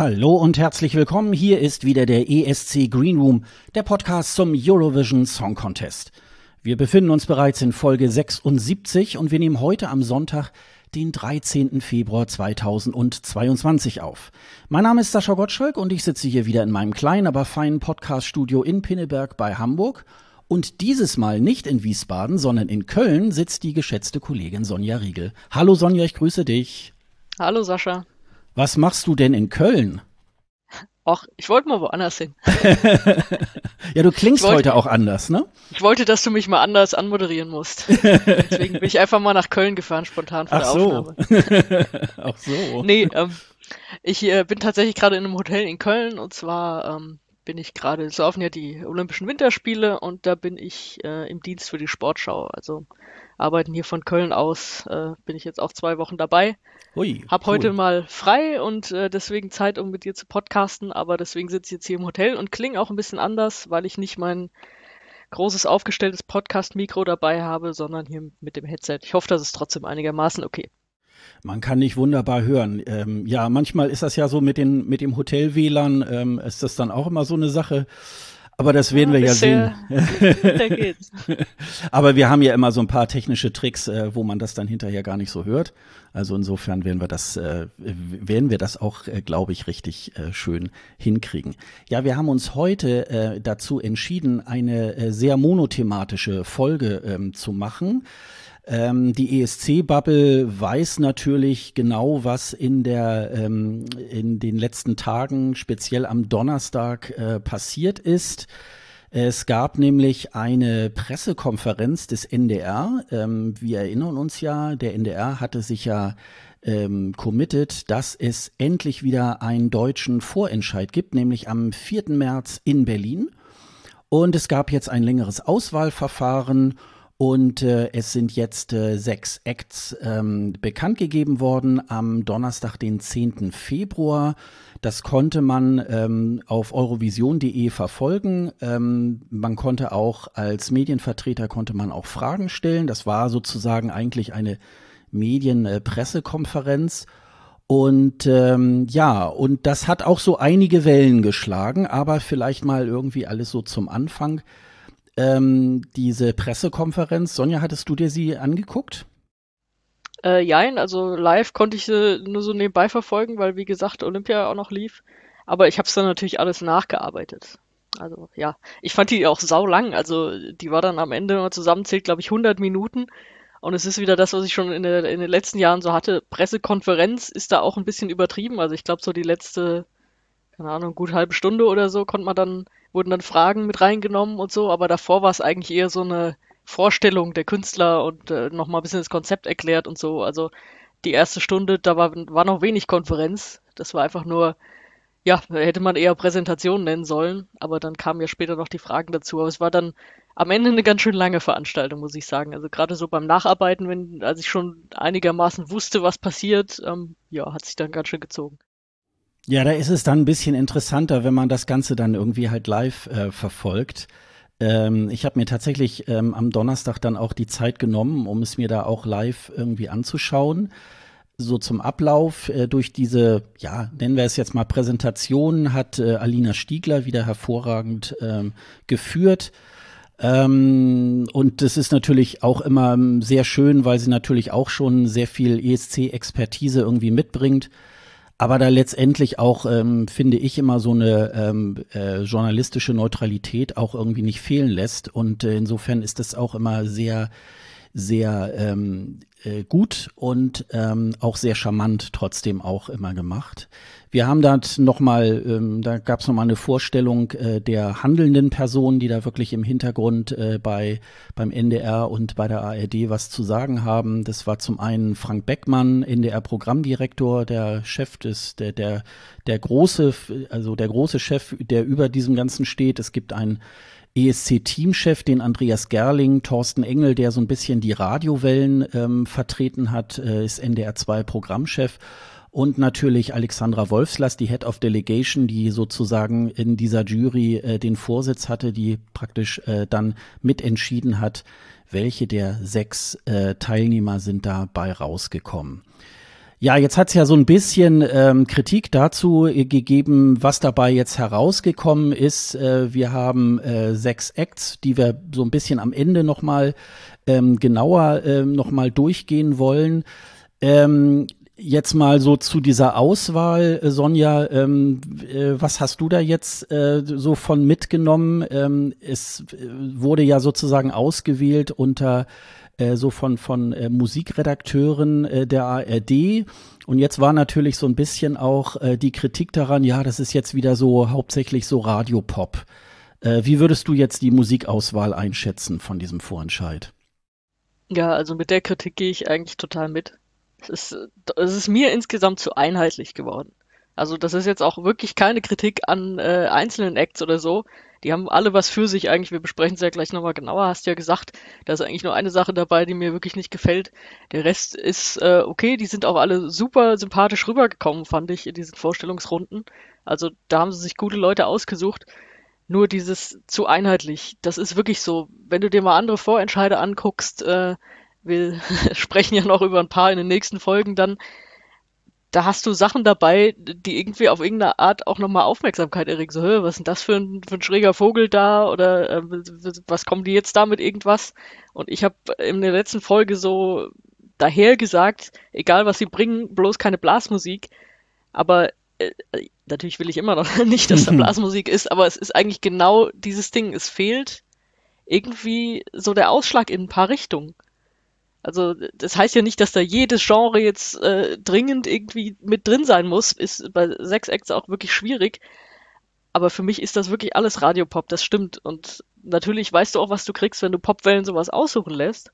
Hallo und herzlich willkommen. Hier ist wieder der ESC Green Room, der Podcast zum Eurovision Song Contest. Wir befinden uns bereits in Folge 76 und wir nehmen heute am Sonntag, den 13. Februar 2022 auf. Mein Name ist Sascha Gottschalk und ich sitze hier wieder in meinem kleinen, aber feinen Podcaststudio in Pinneberg bei Hamburg. Und dieses Mal nicht in Wiesbaden, sondern in Köln sitzt die geschätzte Kollegin Sonja Riegel. Hallo Sonja, ich grüße dich. Hallo Sascha. Was machst du denn in Köln? Ach, ich wollte mal woanders hin. ja, du klingst wollte, heute auch anders, ne? Ich wollte, dass du mich mal anders anmoderieren musst. Deswegen bin ich einfach mal nach Köln gefahren, spontan für Ach der so. Aufnahme. Ach so. Nee, ähm, ich äh, bin tatsächlich gerade in einem Hotel in Köln und zwar ähm, bin ich gerade, es laufen ja die Olympischen Winterspiele und da bin ich äh, im Dienst für die Sportschau. Also arbeiten hier von Köln aus, äh, bin ich jetzt auch zwei Wochen dabei. Hui, Hab cool. heute mal frei und äh, deswegen Zeit, um mit dir zu podcasten, aber deswegen sitze ich jetzt hier im Hotel und klinge auch ein bisschen anders, weil ich nicht mein großes aufgestelltes Podcast-Mikro dabei habe, sondern hier mit dem Headset. Ich hoffe, das ist trotzdem einigermaßen okay. Man kann nicht wunderbar hören. Ähm, ja, manchmal ist das ja so mit, den, mit dem Hotel-WLAN, ähm, ist das dann auch immer so eine Sache. Aber das werden wir ja sehen. Da geht's. Aber wir haben ja immer so ein paar technische Tricks, äh, wo man das dann hinterher gar nicht so hört. Also insofern werden wir das, äh, werden wir das auch, äh, glaube ich, richtig äh, schön hinkriegen. Ja, wir haben uns heute äh, dazu entschieden, eine äh, sehr monothematische Folge ähm, zu machen. Ähm, die ESC-Bubble weiß natürlich genau, was in der ähm, in den letzten Tagen, speziell am Donnerstag, äh, passiert ist. Es gab nämlich eine Pressekonferenz des NDR. Ähm, wir erinnern uns ja, der NDR hatte sich ja ähm, committed, dass es endlich wieder einen deutschen Vorentscheid gibt, nämlich am 4. März in Berlin. Und es gab jetzt ein längeres Auswahlverfahren und äh, es sind jetzt äh, sechs Acts ähm, bekannt gegeben worden am Donnerstag, den 10. Februar. Das konnte man ähm, auf eurovision.de verfolgen. Ähm, man konnte auch als Medienvertreter konnte man auch Fragen stellen. Das war sozusagen eigentlich eine Medienpressekonferenz. Und ähm, ja, und das hat auch so einige Wellen geschlagen, aber vielleicht mal irgendwie alles so zum Anfang ähm, diese Pressekonferenz. Sonja, hattest du dir sie angeguckt? Äh, jein, also live konnte ich sie nur so nebenbei verfolgen, weil wie gesagt Olympia auch noch lief. Aber ich habe es dann natürlich alles nachgearbeitet. Also ja, ich fand die auch sau lang. Also die war dann am Ende, wenn man zusammenzählt, glaube ich 100 Minuten. Und es ist wieder das, was ich schon in, der, in den letzten Jahren so hatte. Pressekonferenz ist da auch ein bisschen übertrieben. Also ich glaube so die letzte, keine Ahnung, gut halbe Stunde oder so konnte man dann wurden dann Fragen mit reingenommen und so, aber davor war es eigentlich eher so eine Vorstellung der Künstler und äh, nochmal ein bisschen das Konzept erklärt und so. Also die erste Stunde, da war, war noch wenig Konferenz. Das war einfach nur, ja, hätte man eher Präsentation nennen sollen, aber dann kamen ja später noch die Fragen dazu. Aber es war dann am Ende eine ganz schön lange Veranstaltung, muss ich sagen. Also gerade so beim Nacharbeiten, wenn, als ich schon einigermaßen wusste, was passiert, ähm, ja, hat sich dann ganz schön gezogen. Ja, da ist es dann ein bisschen interessanter, wenn man das Ganze dann irgendwie halt live äh, verfolgt. Ähm, ich habe mir tatsächlich ähm, am Donnerstag dann auch die Zeit genommen, um es mir da auch live irgendwie anzuschauen. So zum Ablauf äh, durch diese, ja, nennen wir es jetzt mal Präsentation, hat äh, Alina Stiegler wieder hervorragend ähm, geführt. Ähm, und das ist natürlich auch immer sehr schön, weil sie natürlich auch schon sehr viel ESC-Expertise irgendwie mitbringt aber da letztendlich auch, ähm, finde ich, immer so eine ähm, äh, journalistische Neutralität auch irgendwie nicht fehlen lässt. Und äh, insofern ist das auch immer sehr, sehr ähm, äh, gut und ähm, auch sehr charmant trotzdem auch immer gemacht. Wir haben da nochmal, ähm, da gab es nochmal eine Vorstellung äh, der handelnden Personen, die da wirklich im Hintergrund äh, bei beim NDR und bei der ARD was zu sagen haben. Das war zum einen Frank Beckmann, NDR-Programmdirektor, der Chef des, der, der, der große, also der große Chef, der über diesem Ganzen steht. Es gibt einen ESC-Teamchef, den Andreas Gerling, Thorsten Engel, der so ein bisschen die Radiowellen ähm, vertreten hat, äh, ist NDR 2 Programmchef und natürlich Alexandra Wolfslass, die Head of Delegation, die sozusagen in dieser Jury äh, den Vorsitz hatte, die praktisch äh, dann mitentschieden hat, welche der sechs äh, Teilnehmer sind dabei rausgekommen. Ja, jetzt hat es ja so ein bisschen ähm, Kritik dazu gegeben, was dabei jetzt herausgekommen ist. Äh, wir haben äh, sechs Acts, die wir so ein bisschen am Ende nochmal ähm, genauer ähm, nochmal durchgehen wollen. Ähm, jetzt mal so zu dieser Auswahl, äh, Sonja, ähm, äh, was hast du da jetzt äh, so von mitgenommen? Ähm, es äh, wurde ja sozusagen ausgewählt unter äh, so von, von äh, Musikredakteuren äh, der ARD. Und jetzt war natürlich so ein bisschen auch äh, die Kritik daran, ja, das ist jetzt wieder so hauptsächlich so Radiopop. Äh, wie würdest du jetzt die Musikauswahl einschätzen von diesem Vorentscheid? Ja, also mit der Kritik gehe ich eigentlich total mit. Es ist, es ist mir insgesamt zu einheitlich geworden. Also das ist jetzt auch wirklich keine Kritik an äh, einzelnen Acts oder so, die haben alle was für sich eigentlich. Wir besprechen es ja gleich nochmal genauer. Hast ja gesagt, da ist eigentlich nur eine Sache dabei, die mir wirklich nicht gefällt. Der Rest ist äh, okay. Die sind auch alle super sympathisch rübergekommen, fand ich, in diesen Vorstellungsrunden. Also da haben sie sich gute Leute ausgesucht. Nur dieses zu einheitlich, das ist wirklich so. Wenn du dir mal andere Vorentscheide anguckst, äh, wir sprechen ja noch über ein paar in den nächsten Folgen dann, da hast du Sachen dabei, die irgendwie auf irgendeine Art auch nochmal Aufmerksamkeit erregen. So, was ist denn das für ein, für ein schräger Vogel da? Oder äh, was kommen die jetzt da mit irgendwas? Und ich habe in der letzten Folge so daher gesagt, egal was sie bringen, bloß keine Blasmusik. Aber äh, natürlich will ich immer noch nicht, dass da Blasmusik ist, aber es ist eigentlich genau dieses Ding. Es fehlt irgendwie so der Ausschlag in ein paar Richtungen. Also das heißt ja nicht, dass da jedes Genre jetzt äh, dringend irgendwie mit drin sein muss. Ist bei sechs Acts auch wirklich schwierig. Aber für mich ist das wirklich alles Radiopop, das stimmt. Und natürlich weißt du auch, was du kriegst, wenn du Popwellen sowas aussuchen lässt.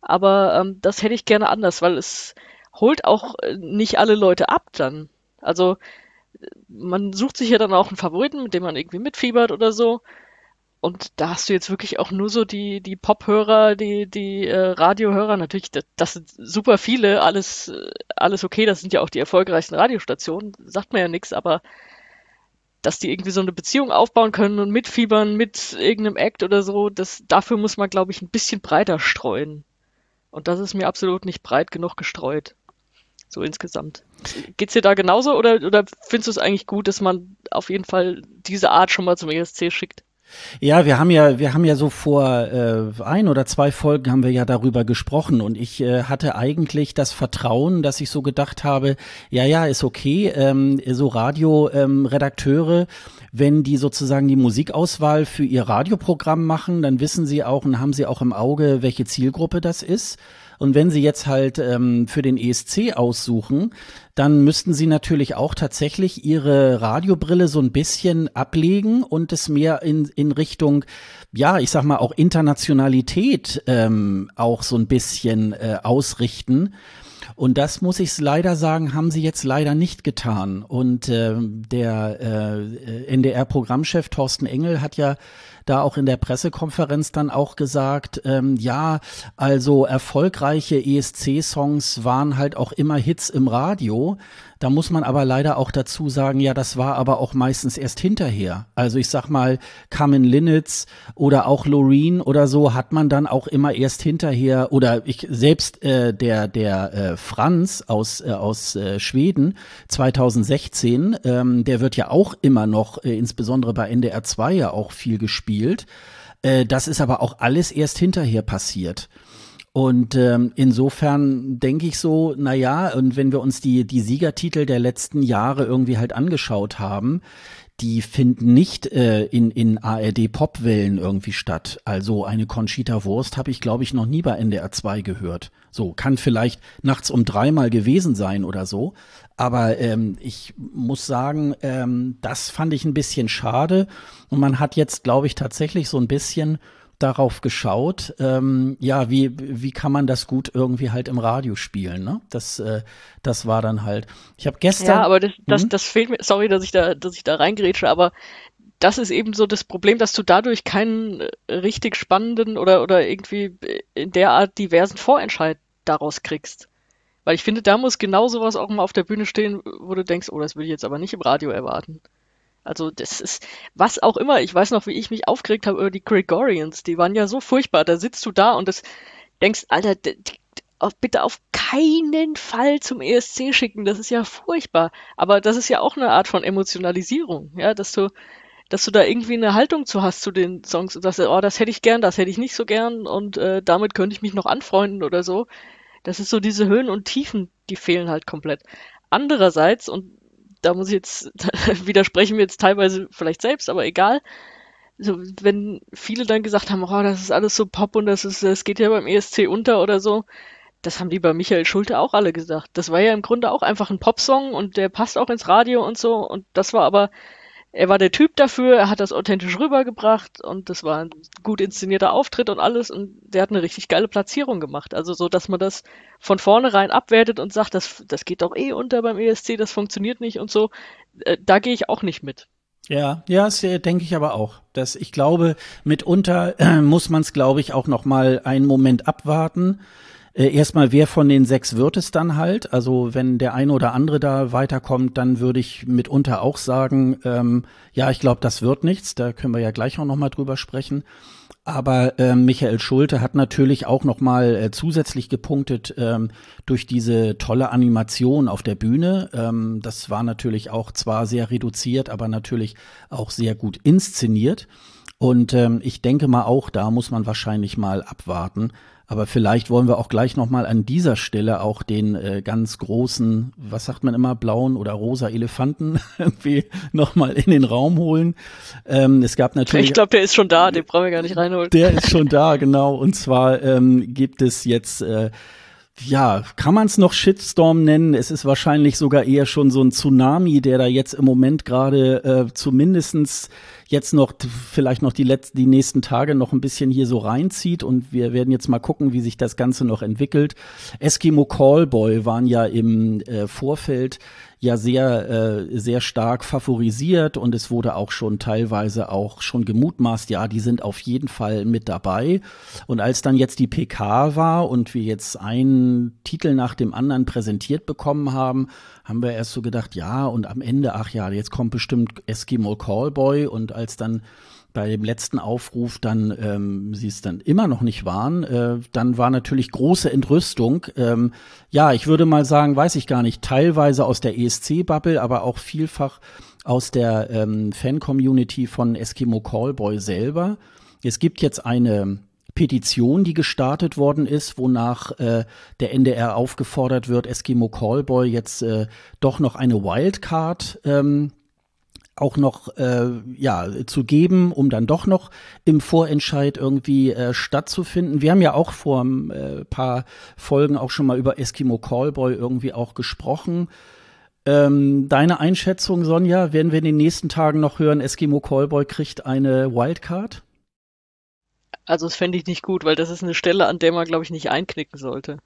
Aber ähm, das hätte ich gerne anders, weil es holt auch äh, nicht alle Leute ab dann. Also man sucht sich ja dann auch einen Favoriten, mit dem man irgendwie mitfiebert oder so. Und da hast du jetzt wirklich auch nur so die, die Pop-Hörer, die, die äh, Radiohörer, natürlich, das, das sind super viele, alles, äh, alles okay, das sind ja auch die erfolgreichsten Radiostationen, sagt man ja nichts, aber dass die irgendwie so eine Beziehung aufbauen können und mitfiebern mit irgendeinem Act oder so, das, dafür muss man, glaube ich, ein bisschen breiter streuen. Und das ist mir absolut nicht breit genug gestreut. So insgesamt. Geht's dir da genauso oder, oder findest du es eigentlich gut, dass man auf jeden Fall diese Art schon mal zum ESC schickt? Ja, wir haben ja, wir haben ja so vor äh, ein oder zwei Folgen haben wir ja darüber gesprochen und ich äh, hatte eigentlich das Vertrauen, dass ich so gedacht habe, ja, ja, ist okay, ähm, so Radioredakteure, ähm, wenn die sozusagen die Musikauswahl für ihr Radioprogramm machen, dann wissen sie auch und haben sie auch im Auge, welche Zielgruppe das ist. Und wenn Sie jetzt halt ähm, für den ESC aussuchen, dann müssten Sie natürlich auch tatsächlich Ihre Radiobrille so ein bisschen ablegen und es mehr in, in Richtung, ja, ich sag mal, auch Internationalität ähm, auch so ein bisschen äh, ausrichten. Und das muss ich leider sagen, haben sie jetzt leider nicht getan. Und äh, der äh, NDR-Programmchef Thorsten Engel hat ja da auch in der Pressekonferenz dann auch gesagt, ähm, ja, also erfolgreiche ESC-Songs waren halt auch immer Hits im Radio. Da muss man aber leider auch dazu sagen, ja, das war aber auch meistens erst hinterher. Also ich sag mal, Carmen Linnitz oder auch Loreen oder so hat man dann auch immer erst hinterher oder ich selbst äh, der der äh, Franz aus äh, aus äh, Schweden 2016, ähm, der wird ja auch immer noch äh, insbesondere bei NDR 2 ja auch viel gespielt. Äh, das ist aber auch alles erst hinterher passiert. Und ähm, insofern denke ich so, na ja, und wenn wir uns die, die Siegertitel der letzten Jahre irgendwie halt angeschaut haben, die finden nicht äh, in, in ARD-Popwellen irgendwie statt. Also eine Conchita Wurst habe ich, glaube ich, noch nie bei NDR 2 gehört. So, kann vielleicht nachts um dreimal gewesen sein oder so. Aber ähm, ich muss sagen, ähm, das fand ich ein bisschen schade. Und man hat jetzt, glaube ich, tatsächlich so ein bisschen darauf geschaut, ähm, ja, wie, wie kann man das gut irgendwie halt im Radio spielen, ne? Das, äh, das war dann halt. Ich habe gestern. Ja, aber das, das, hm? das fehlt mir, sorry, dass ich da, dass ich da reingrätsche, aber das ist eben so das Problem, dass du dadurch keinen äh, richtig spannenden oder, oder irgendwie in der Art diversen Vorentscheid daraus kriegst. Weil ich finde, da muss genau sowas auch mal auf der Bühne stehen, wo du denkst, oh, das will ich jetzt aber nicht im Radio erwarten. Also das ist, was auch immer. Ich weiß noch, wie ich mich aufgeregt habe über die Gregorians. Die waren ja so furchtbar. Da sitzt du da und das denkst, Alter, bitte auf keinen Fall zum ESC schicken. Das ist ja furchtbar. Aber das ist ja auch eine Art von Emotionalisierung, ja, dass du, dass du da irgendwie eine Haltung zu hast zu den Songs und sagst, oh, das hätte ich gern, das hätte ich nicht so gern und äh, damit könnte ich mich noch anfreunden oder so. Das ist so diese Höhen und Tiefen, die fehlen halt komplett. Andererseits, und da muss ich jetzt, widersprechen wir jetzt teilweise vielleicht selbst, aber egal, so, wenn viele dann gesagt haben, oh, das ist alles so Pop und das ist, das geht ja beim ESC unter oder so, das haben die bei Michael Schulte auch alle gesagt. Das war ja im Grunde auch einfach ein Popsong und der passt auch ins Radio und so. Und das war aber, er war der Typ dafür, er hat das authentisch rübergebracht und das war ein gut inszenierter Auftritt und alles und der hat eine richtig geile Platzierung gemacht. Also so, dass man das von vornherein abwertet und sagt, das, das geht doch eh unter beim ESC, das funktioniert nicht und so. Äh, da gehe ich auch nicht mit. Ja, ja, das äh, denke ich aber auch. Dass ich glaube, mitunter äh, muss man es, glaube ich, auch noch mal einen Moment abwarten. Äh, erstmal, wer von den sechs wird es dann halt? Also wenn der eine oder andere da weiterkommt, dann würde ich mitunter auch sagen, ähm, ja, ich glaube, das wird nichts. Da können wir ja gleich auch noch mal drüber sprechen. Aber äh, Michael Schulte hat natürlich auch noch mal äh, zusätzlich gepunktet ähm, durch diese tolle Animation auf der Bühne. Ähm, das war natürlich auch zwar sehr reduziert, aber natürlich auch sehr gut inszeniert. Und ähm, ich denke mal auch, da muss man wahrscheinlich mal abwarten, aber vielleicht wollen wir auch gleich nochmal an dieser Stelle auch den äh, ganz großen, was sagt man immer, blauen oder rosa Elefanten irgendwie nochmal in den Raum holen. Ähm, es gab natürlich. Ich glaube, der ist schon da, den brauchen wir gar nicht reinholen. Der ist schon da, genau. Und zwar ähm, gibt es jetzt äh, ja, kann man es noch Shitstorm nennen? Es ist wahrscheinlich sogar eher schon so ein Tsunami, der da jetzt im Moment gerade äh, zumindestens jetzt noch vielleicht noch die letzten, die nächsten Tage noch ein bisschen hier so reinzieht und wir werden jetzt mal gucken, wie sich das Ganze noch entwickelt. Eskimo Callboy waren ja im äh, Vorfeld ja sehr, äh, sehr stark favorisiert und es wurde auch schon teilweise auch schon gemutmaßt, ja, die sind auf jeden Fall mit dabei. Und als dann jetzt die PK war und wir jetzt einen Titel nach dem anderen präsentiert bekommen haben, haben wir erst so gedacht, ja, und am Ende, ach ja, jetzt kommt bestimmt Eskimo Callboy und als dann bei dem letzten Aufruf dann ähm, sie es dann immer noch nicht waren, äh, dann war natürlich große Entrüstung. Ähm, ja, ich würde mal sagen, weiß ich gar nicht, teilweise aus der ESC-Bubble, aber auch vielfach aus der ähm, Fan-Community von Eskimo Callboy selber. Es gibt jetzt eine Petition, die gestartet worden ist, wonach äh, der NDR aufgefordert wird, Eskimo Callboy jetzt äh, doch noch eine Wildcard ähm, auch noch äh, ja zu geben, um dann doch noch im Vorentscheid irgendwie äh, stattzufinden. Wir haben ja auch vor ein äh, paar Folgen auch schon mal über Eskimo Callboy irgendwie auch gesprochen. Ähm, deine Einschätzung, Sonja, werden wir in den nächsten Tagen noch hören, Eskimo Callboy kriegt eine Wildcard? Also das fände ich nicht gut, weil das ist eine Stelle, an der man, glaube ich, nicht einknicken sollte.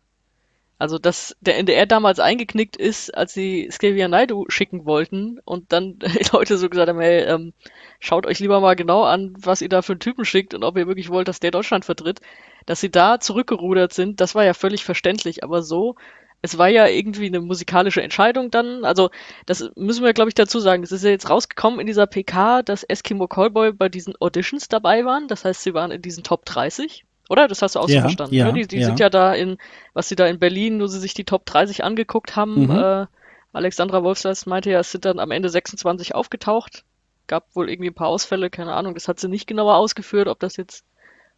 Also, dass der NDR damals eingeknickt ist, als sie Scavia Naidu schicken wollten und dann Leute so gesagt haben, hey, ähm, schaut euch lieber mal genau an, was ihr da für einen Typen schickt und ob ihr wirklich wollt, dass der Deutschland vertritt, dass sie da zurückgerudert sind, das war ja völlig verständlich, aber so, es war ja irgendwie eine musikalische Entscheidung dann, also das müssen wir, glaube ich, dazu sagen, es ist ja jetzt rausgekommen in dieser PK, dass Eskimo Callboy bei diesen Auditions dabei waren, das heißt, sie waren in diesen Top 30 oder? Das hast du auch so verstanden. Ja, ne? Die, die ja. sind ja da in, was sie da in Berlin, wo sie sich die Top 30 angeguckt haben. Mhm. Äh, Alexandra Wolfsleis meinte ja, es sind dann am Ende 26 aufgetaucht. Gab wohl irgendwie ein paar Ausfälle, keine Ahnung. Das hat sie nicht genauer ausgeführt, ob das jetzt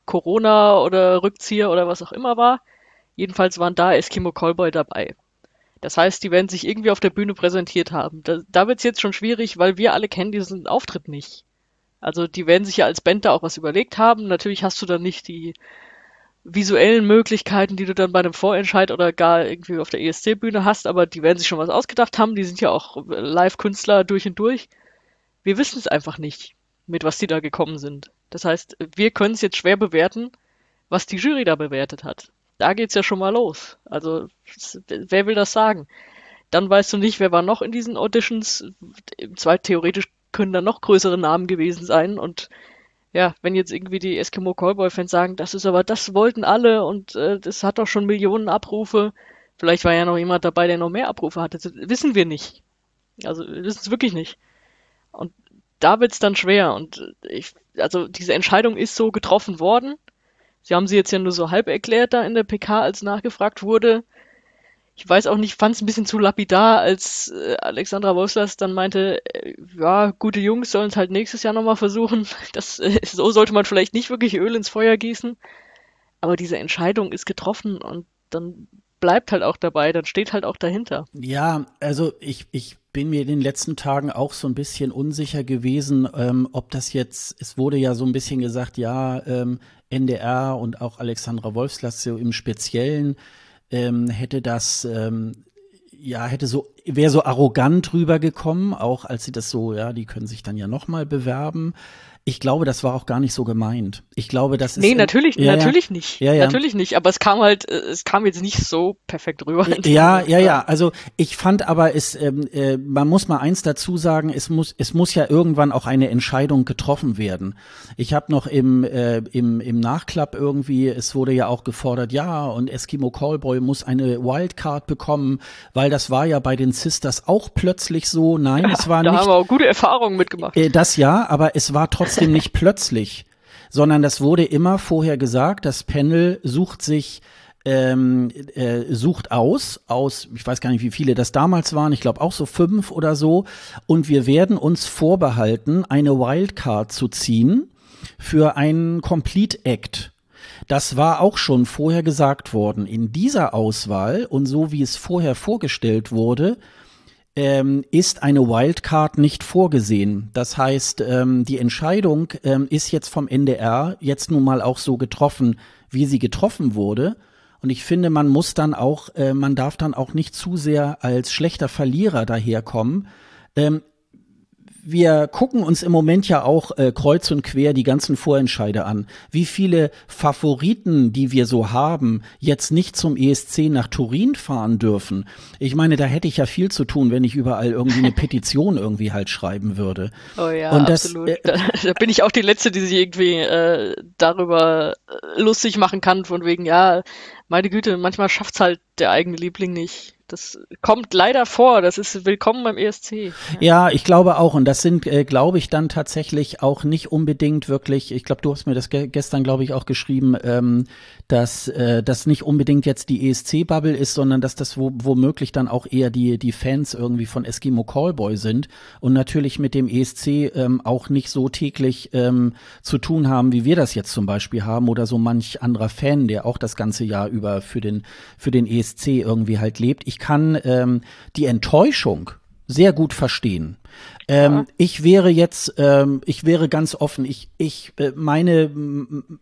Corona oder Rückzieher oder was auch immer war. Jedenfalls waren da Eskimo Callboy dabei. Das heißt, die werden sich irgendwie auf der Bühne präsentiert haben. Da, da wird es jetzt schon schwierig, weil wir alle kennen diesen Auftritt nicht. Also die werden sich ja als Band da auch was überlegt haben. Natürlich hast du dann nicht die visuellen Möglichkeiten, die du dann bei einem Vorentscheid oder gar irgendwie auf der ESC-Bühne hast, aber die werden sich schon was ausgedacht haben. Die sind ja auch Live-Künstler durch und durch. Wir wissen es einfach nicht, mit was die da gekommen sind. Das heißt, wir können es jetzt schwer bewerten, was die Jury da bewertet hat. Da geht's ja schon mal los. Also, wer will das sagen? Dann weißt du nicht, wer war noch in diesen Auditions. Zwar theoretisch können da noch größere Namen gewesen sein. Und ja, wenn jetzt irgendwie die Eskimo Callboy-Fans sagen, das ist aber, das wollten alle und äh, das hat doch schon Millionen Abrufe. Vielleicht war ja noch jemand dabei, der noch mehr Abrufe hatte. Das wissen wir nicht. Also wissen es wirklich nicht. Und da wird's dann schwer. Und ich, also diese Entscheidung ist so getroffen worden. Sie haben sie jetzt ja nur so halb erklärt da in der PK, als nachgefragt wurde. Ich weiß auch nicht, fand es ein bisschen zu lapidar, als äh, Alexandra Wolfslas dann meinte, äh, ja, gute Jungs sollen es halt nächstes Jahr nochmal versuchen. Das, äh, so sollte man vielleicht nicht wirklich Öl ins Feuer gießen. Aber diese Entscheidung ist getroffen und dann bleibt halt auch dabei, dann steht halt auch dahinter. Ja, also ich, ich bin mir in den letzten Tagen auch so ein bisschen unsicher gewesen, ähm, ob das jetzt, es wurde ja so ein bisschen gesagt, ja, ähm, NDR und auch Alexandra Wolfslas so im Speziellen ähm, hätte das, ähm, ja, hätte so, wäre so arrogant rübergekommen, auch als sie das so, ja, die können sich dann ja nochmal bewerben. Ich glaube, das war auch gar nicht so gemeint. Ich glaube, das ist. Nee, natürlich, ja, natürlich ja. nicht. Ja, ja. Natürlich nicht. Aber es kam halt, äh, es kam jetzt nicht so perfekt rüber. Ja, ja, ja. Also ich fand aber, es, ähm, äh, man muss mal eins dazu sagen, es muss, es muss ja irgendwann auch eine Entscheidung getroffen werden. Ich habe noch im, äh, im, im Nachklapp irgendwie, es wurde ja auch gefordert, ja, und Eskimo Callboy muss eine Wildcard bekommen, weil das war ja bei den Sisters auch plötzlich so. Nein, es war da nicht. Da haben wir auch gute Erfahrungen mitgemacht. Äh, das ja, aber es war trotzdem trotzdem nicht plötzlich, sondern das wurde immer vorher gesagt. Das Panel sucht sich ähm, äh, sucht aus, aus, ich weiß gar nicht, wie viele das damals waren, ich glaube auch so fünf oder so, und wir werden uns vorbehalten, eine Wildcard zu ziehen für einen Complete Act. Das war auch schon vorher gesagt worden. In dieser Auswahl und so wie es vorher vorgestellt wurde, ähm, ist eine Wildcard nicht vorgesehen. Das heißt, ähm, die Entscheidung ähm, ist jetzt vom NDR jetzt nun mal auch so getroffen, wie sie getroffen wurde. Und ich finde, man muss dann auch, äh, man darf dann auch nicht zu sehr als schlechter Verlierer daherkommen. Ähm, wir gucken uns im Moment ja auch äh, kreuz und quer die ganzen Vorentscheide an. Wie viele Favoriten, die wir so haben, jetzt nicht zum ESC nach Turin fahren dürfen. Ich meine, da hätte ich ja viel zu tun, wenn ich überall irgendwie eine Petition irgendwie halt schreiben würde. Oh ja, und das, absolut. Äh, da, da, bin ich auch die Letzte, die sich irgendwie äh, darüber äh, lustig machen kann, von wegen, ja, meine Güte, manchmal schafft's halt der eigene Liebling nicht. Das kommt leider vor. Das ist willkommen beim ESC. Ja, ja ich glaube auch. Und das sind, äh, glaube ich, dann tatsächlich auch nicht unbedingt wirklich. Ich glaube, du hast mir das ge gestern, glaube ich, auch geschrieben, ähm, dass äh, das nicht unbedingt jetzt die ESC-Bubble ist, sondern dass das wo, womöglich dann auch eher die die Fans irgendwie von Eskimo Callboy sind und natürlich mit dem ESC ähm, auch nicht so täglich ähm, zu tun haben, wie wir das jetzt zum Beispiel haben oder so manch anderer Fan, der auch das ganze Jahr über für den für den ESC irgendwie halt lebt. Ich ich kann ähm, die Enttäuschung sehr gut verstehen. Ähm, ja. Ich wäre jetzt, ähm, ich wäre ganz offen. Ich, ich, äh, meine,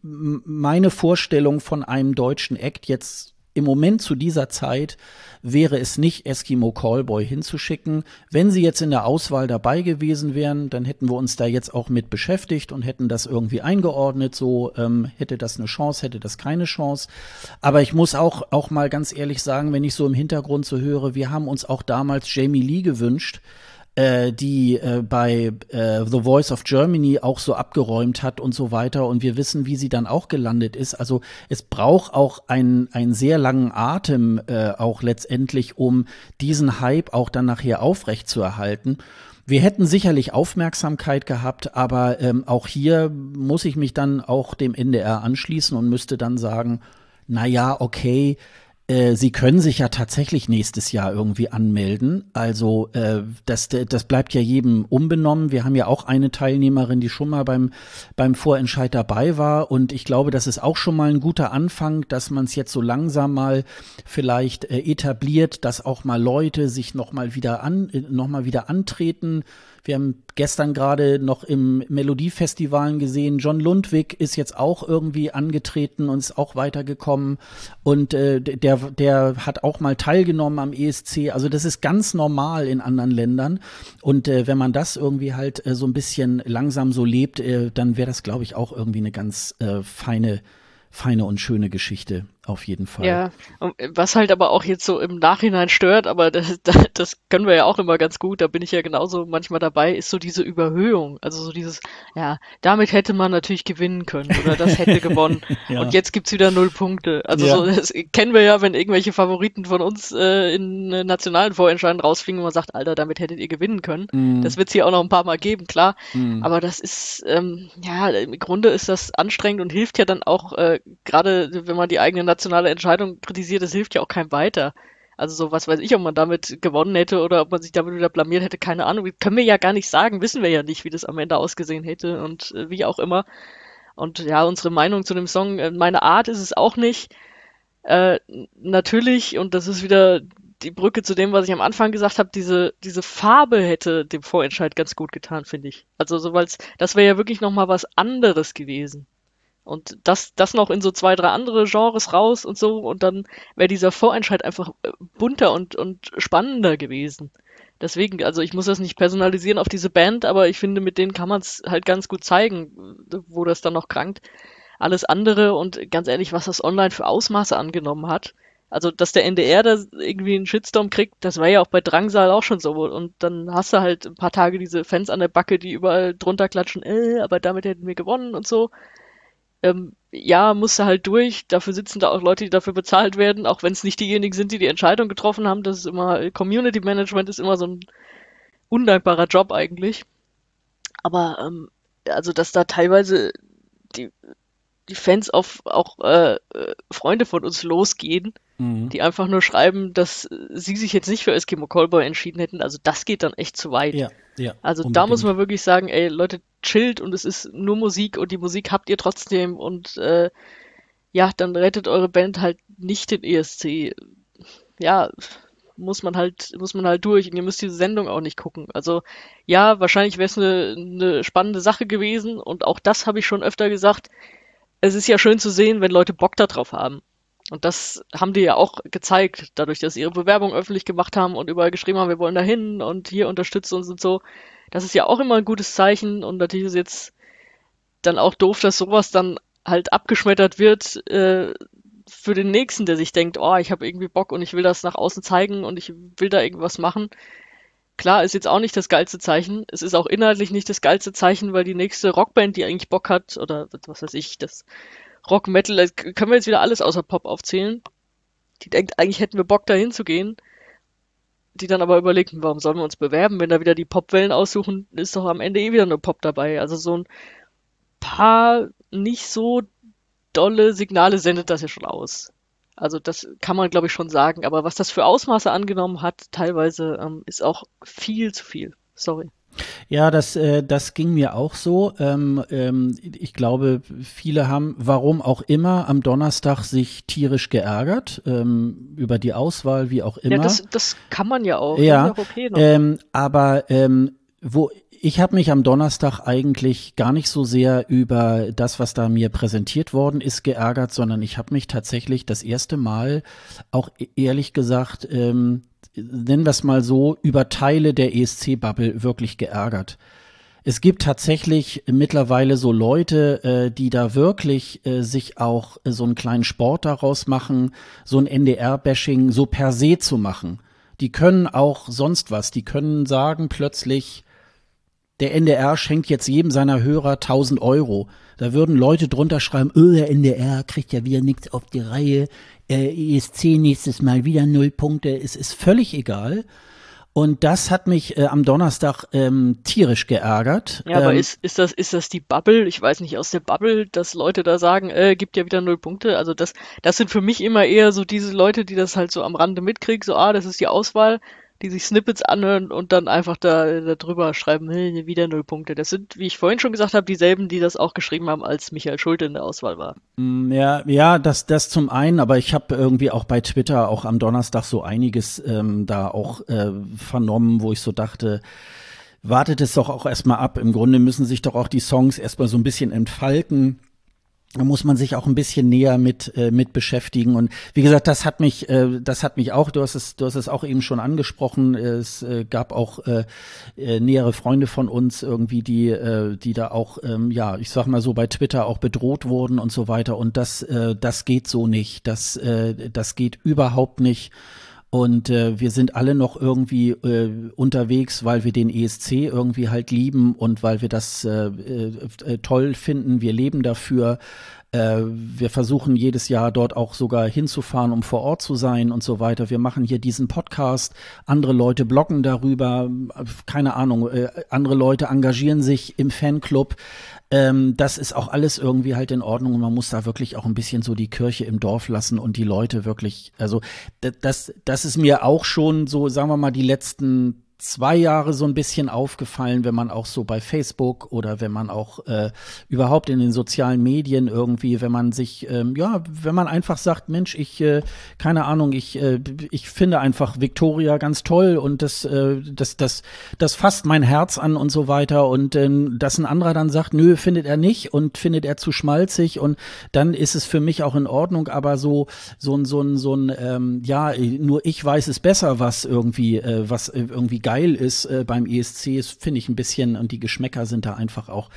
meine Vorstellung von einem deutschen Act jetzt im Moment zu dieser Zeit wäre es nicht, Eskimo Callboy hinzuschicken. Wenn sie jetzt in der Auswahl dabei gewesen wären, dann hätten wir uns da jetzt auch mit beschäftigt und hätten das irgendwie eingeordnet. So ähm, hätte das eine Chance, hätte das keine Chance. Aber ich muss auch auch mal ganz ehrlich sagen, wenn ich so im Hintergrund so höre, wir haben uns auch damals Jamie Lee gewünscht äh, die äh, bei äh, The Voice of Germany auch so abgeräumt hat und so weiter. Und wir wissen, wie sie dann auch gelandet ist. Also es braucht auch einen, einen sehr langen Atem äh, auch letztendlich, um diesen Hype auch dann nachher aufrecht zu erhalten. Wir hätten sicherlich Aufmerksamkeit gehabt, aber ähm, auch hier muss ich mich dann auch dem NDR anschließen und müsste dann sagen, na ja, okay, äh, Sie können sich ja tatsächlich nächstes Jahr irgendwie anmelden. Also äh, das, das bleibt ja jedem unbenommen. Wir haben ja auch eine Teilnehmerin, die schon mal beim, beim Vorentscheid dabei war. Und ich glaube, das ist auch schon mal ein guter Anfang, dass man es jetzt so langsam mal vielleicht äh, etabliert, dass auch mal Leute sich noch mal wieder an, äh, noch mal wieder antreten wir haben gestern gerade noch im Melodiefestivalen gesehen, John Lundwig ist jetzt auch irgendwie angetreten und ist auch weitergekommen und äh, der, der hat auch mal teilgenommen am ESC. Also das ist ganz normal in anderen Ländern und äh, wenn man das irgendwie halt äh, so ein bisschen langsam so lebt, äh, dann wäre das, glaube ich, auch irgendwie eine ganz äh, feine feine und schöne Geschichte. Auf jeden Fall. Ja, was halt aber auch jetzt so im Nachhinein stört, aber das, das können wir ja auch immer ganz gut, da bin ich ja genauso manchmal dabei, ist so diese Überhöhung. Also so dieses, ja, damit hätte man natürlich gewinnen können oder das hätte gewonnen. ja. Und jetzt gibt's wieder null Punkte. Also ja. so, das kennen wir ja, wenn irgendwelche Favoriten von uns äh, in nationalen Vorentscheiden rausfliegen und man sagt, Alter, damit hättet ihr gewinnen können. Mm. Das wird's hier auch noch ein paar Mal geben, klar. Mm. Aber das ist, ähm, ja, im Grunde ist das anstrengend und hilft ja dann auch, äh, gerade wenn man die eigenen nationale Entscheidung kritisiert, das hilft ja auch keinem weiter. Also so, was weiß ich, ob man damit gewonnen hätte oder ob man sich damit wieder blamiert hätte, keine Ahnung. Können wir ja gar nicht sagen, wissen wir ja nicht, wie das am Ende ausgesehen hätte und äh, wie auch immer. Und ja, unsere Meinung zu dem Song, äh, meine Art ist es auch nicht. Äh, natürlich, und das ist wieder die Brücke zu dem, was ich am Anfang gesagt habe, diese, diese Farbe hätte dem Vorentscheid ganz gut getan, finde ich. Also so, weil das wäre ja wirklich nochmal was anderes gewesen. Und das, das noch in so zwei, drei andere Genres raus und so. Und dann wäre dieser Vorentscheid einfach äh, bunter und, und spannender gewesen. Deswegen, also ich muss das nicht personalisieren auf diese Band, aber ich finde, mit denen kann man es halt ganz gut zeigen, wo das dann noch krankt. Alles andere und ganz ehrlich, was das online für Ausmaße angenommen hat. Also, dass der NDR da irgendwie einen Shitstorm kriegt, das war ja auch bei Drangsal auch schon so. Und dann hast du halt ein paar Tage diese Fans an der Backe, die überall drunter klatschen, äh, aber damit hätten wir gewonnen und so ähm, ja, musste halt durch. Dafür sitzen da auch Leute, die dafür bezahlt werden, auch wenn es nicht diejenigen sind, die die Entscheidung getroffen haben. Das ist immer, Community Management ist immer so ein undankbarer Job eigentlich. Aber, ähm, also, dass da teilweise die, die Fans auf auch äh, Freunde von uns losgehen, mhm. die einfach nur schreiben, dass sie sich jetzt nicht für Eskimo Callboy entschieden hätten. Also das geht dann echt zu weit. Ja, ja, also unbedingt. da muss man wirklich sagen, ey Leute, chillt und es ist nur Musik und die Musik habt ihr trotzdem und äh, ja, dann rettet eure Band halt nicht den ESC. Ja, muss man halt, muss man halt durch und ihr müsst diese Sendung auch nicht gucken. Also ja, wahrscheinlich wäre es eine, eine spannende Sache gewesen und auch das habe ich schon öfter gesagt. Es ist ja schön zu sehen, wenn Leute Bock darauf haben. Und das haben die ja auch gezeigt, dadurch, dass sie ihre Bewerbung öffentlich gemacht haben und überall geschrieben haben, wir wollen dahin und hier unterstützt uns und so. Das ist ja auch immer ein gutes Zeichen und natürlich ist jetzt dann auch doof, dass sowas dann halt abgeschmettert wird äh, für den Nächsten, der sich denkt, oh, ich habe irgendwie Bock und ich will das nach außen zeigen und ich will da irgendwas machen. Klar, ist jetzt auch nicht das geilste Zeichen. Es ist auch inhaltlich nicht das geilste Zeichen, weil die nächste Rockband, die eigentlich Bock hat, oder was weiß ich, das Rock Metal, können wir jetzt wieder alles außer Pop aufzählen. Die denkt, eigentlich hätten wir Bock dahin zu gehen die dann aber überlegt, warum sollen wir uns bewerben, wenn da wieder die Popwellen aussuchen, ist doch am Ende eh wieder nur Pop dabei. Also so ein paar nicht so dolle Signale sendet das ja schon aus. Also das kann man, glaube ich, schon sagen. Aber was das für Ausmaße angenommen hat, teilweise ähm, ist auch viel zu viel. Sorry. Ja, das, äh, das ging mir auch so. Ähm, ähm, ich glaube, viele haben, warum auch immer, am Donnerstag sich tierisch geärgert ähm, über die Auswahl, wie auch immer. Ja, das, das kann man ja auch. Ja, okay ähm, aber ähm, wo ich habe mich am Donnerstag eigentlich gar nicht so sehr über das, was da mir präsentiert worden ist, geärgert, sondern ich habe mich tatsächlich das erste Mal auch e-, ehrlich gesagt ähm, nennen wir es mal so, über Teile der ESC-Bubble wirklich geärgert. Es gibt tatsächlich mittlerweile so Leute, äh, die da wirklich äh, sich auch so einen kleinen Sport daraus machen, so ein NDR-Bashing so per se zu machen. Die können auch sonst was. Die können sagen plötzlich, der NDR schenkt jetzt jedem seiner Hörer 1000 Euro. Da würden Leute drunter schreiben, oh, der NDR kriegt ja wieder nichts auf die Reihe, äh, ESC nächstes Mal wieder null Punkte, es ist völlig egal. Und das hat mich äh, am Donnerstag ähm, tierisch geärgert. Ja, aber ähm, ist, ist, das, ist das die Bubble? Ich weiß nicht, aus der Bubble, dass Leute da sagen, äh, gibt ja wieder null Punkte. Also das, das sind für mich immer eher so diese Leute, die das halt so am Rande mitkriegen, so, ah, das ist die Auswahl die sich Snippets anhören und dann einfach da, da drüber schreiben, hey, wieder null Punkte. Das sind, wie ich vorhin schon gesagt habe, dieselben, die das auch geschrieben haben, als Michael Schulte in der Auswahl war. Mm, ja, ja, das, das zum einen, aber ich habe irgendwie auch bei Twitter auch am Donnerstag so einiges ähm, da auch äh, vernommen, wo ich so dachte, wartet es doch auch erstmal ab. Im Grunde müssen sich doch auch die Songs erstmal so ein bisschen entfalten da muss man sich auch ein bisschen näher mit äh, mit beschäftigen. Und wie gesagt das hat mich äh, das hat mich auch du hast es du hast es auch eben schon angesprochen es äh, gab auch äh, äh, nähere Freunde von uns irgendwie die äh, die da auch ähm, ja ich sag mal so bei Twitter auch bedroht wurden und so weiter. Und das äh, das geht so nicht. Das äh, das geht überhaupt nicht und äh, wir sind alle noch irgendwie äh, unterwegs, weil wir den ESC irgendwie halt lieben und weil wir das äh, äh, toll finden. Wir leben dafür. Äh, wir versuchen jedes Jahr dort auch sogar hinzufahren, um vor Ort zu sein und so weiter. Wir machen hier diesen Podcast. Andere Leute bloggen darüber. Keine Ahnung. Äh, andere Leute engagieren sich im Fanclub. Ähm, das ist auch alles irgendwie halt in Ordnung und man muss da wirklich auch ein bisschen so die Kirche im Dorf lassen und die Leute wirklich, also das, das ist mir auch schon so, sagen wir mal, die letzten zwei Jahre so ein bisschen aufgefallen, wenn man auch so bei Facebook oder wenn man auch äh, überhaupt in den sozialen Medien irgendwie, wenn man sich, ähm, ja, wenn man einfach sagt, Mensch, ich, äh, keine Ahnung, ich, äh, ich finde einfach Victoria ganz toll und das, äh, das, das, das fasst mein Herz an und so weiter. Und äh, dass ein anderer dann sagt, nö, findet er nicht und findet er zu schmalzig und dann ist es für mich auch in Ordnung, aber so, so ein, so ein, so ein, ähm, ja, nur ich weiß es besser, was irgendwie, äh, was irgendwie geil geil ist äh, beim ESC, finde ich ein bisschen, und die Geschmäcker sind da einfach auch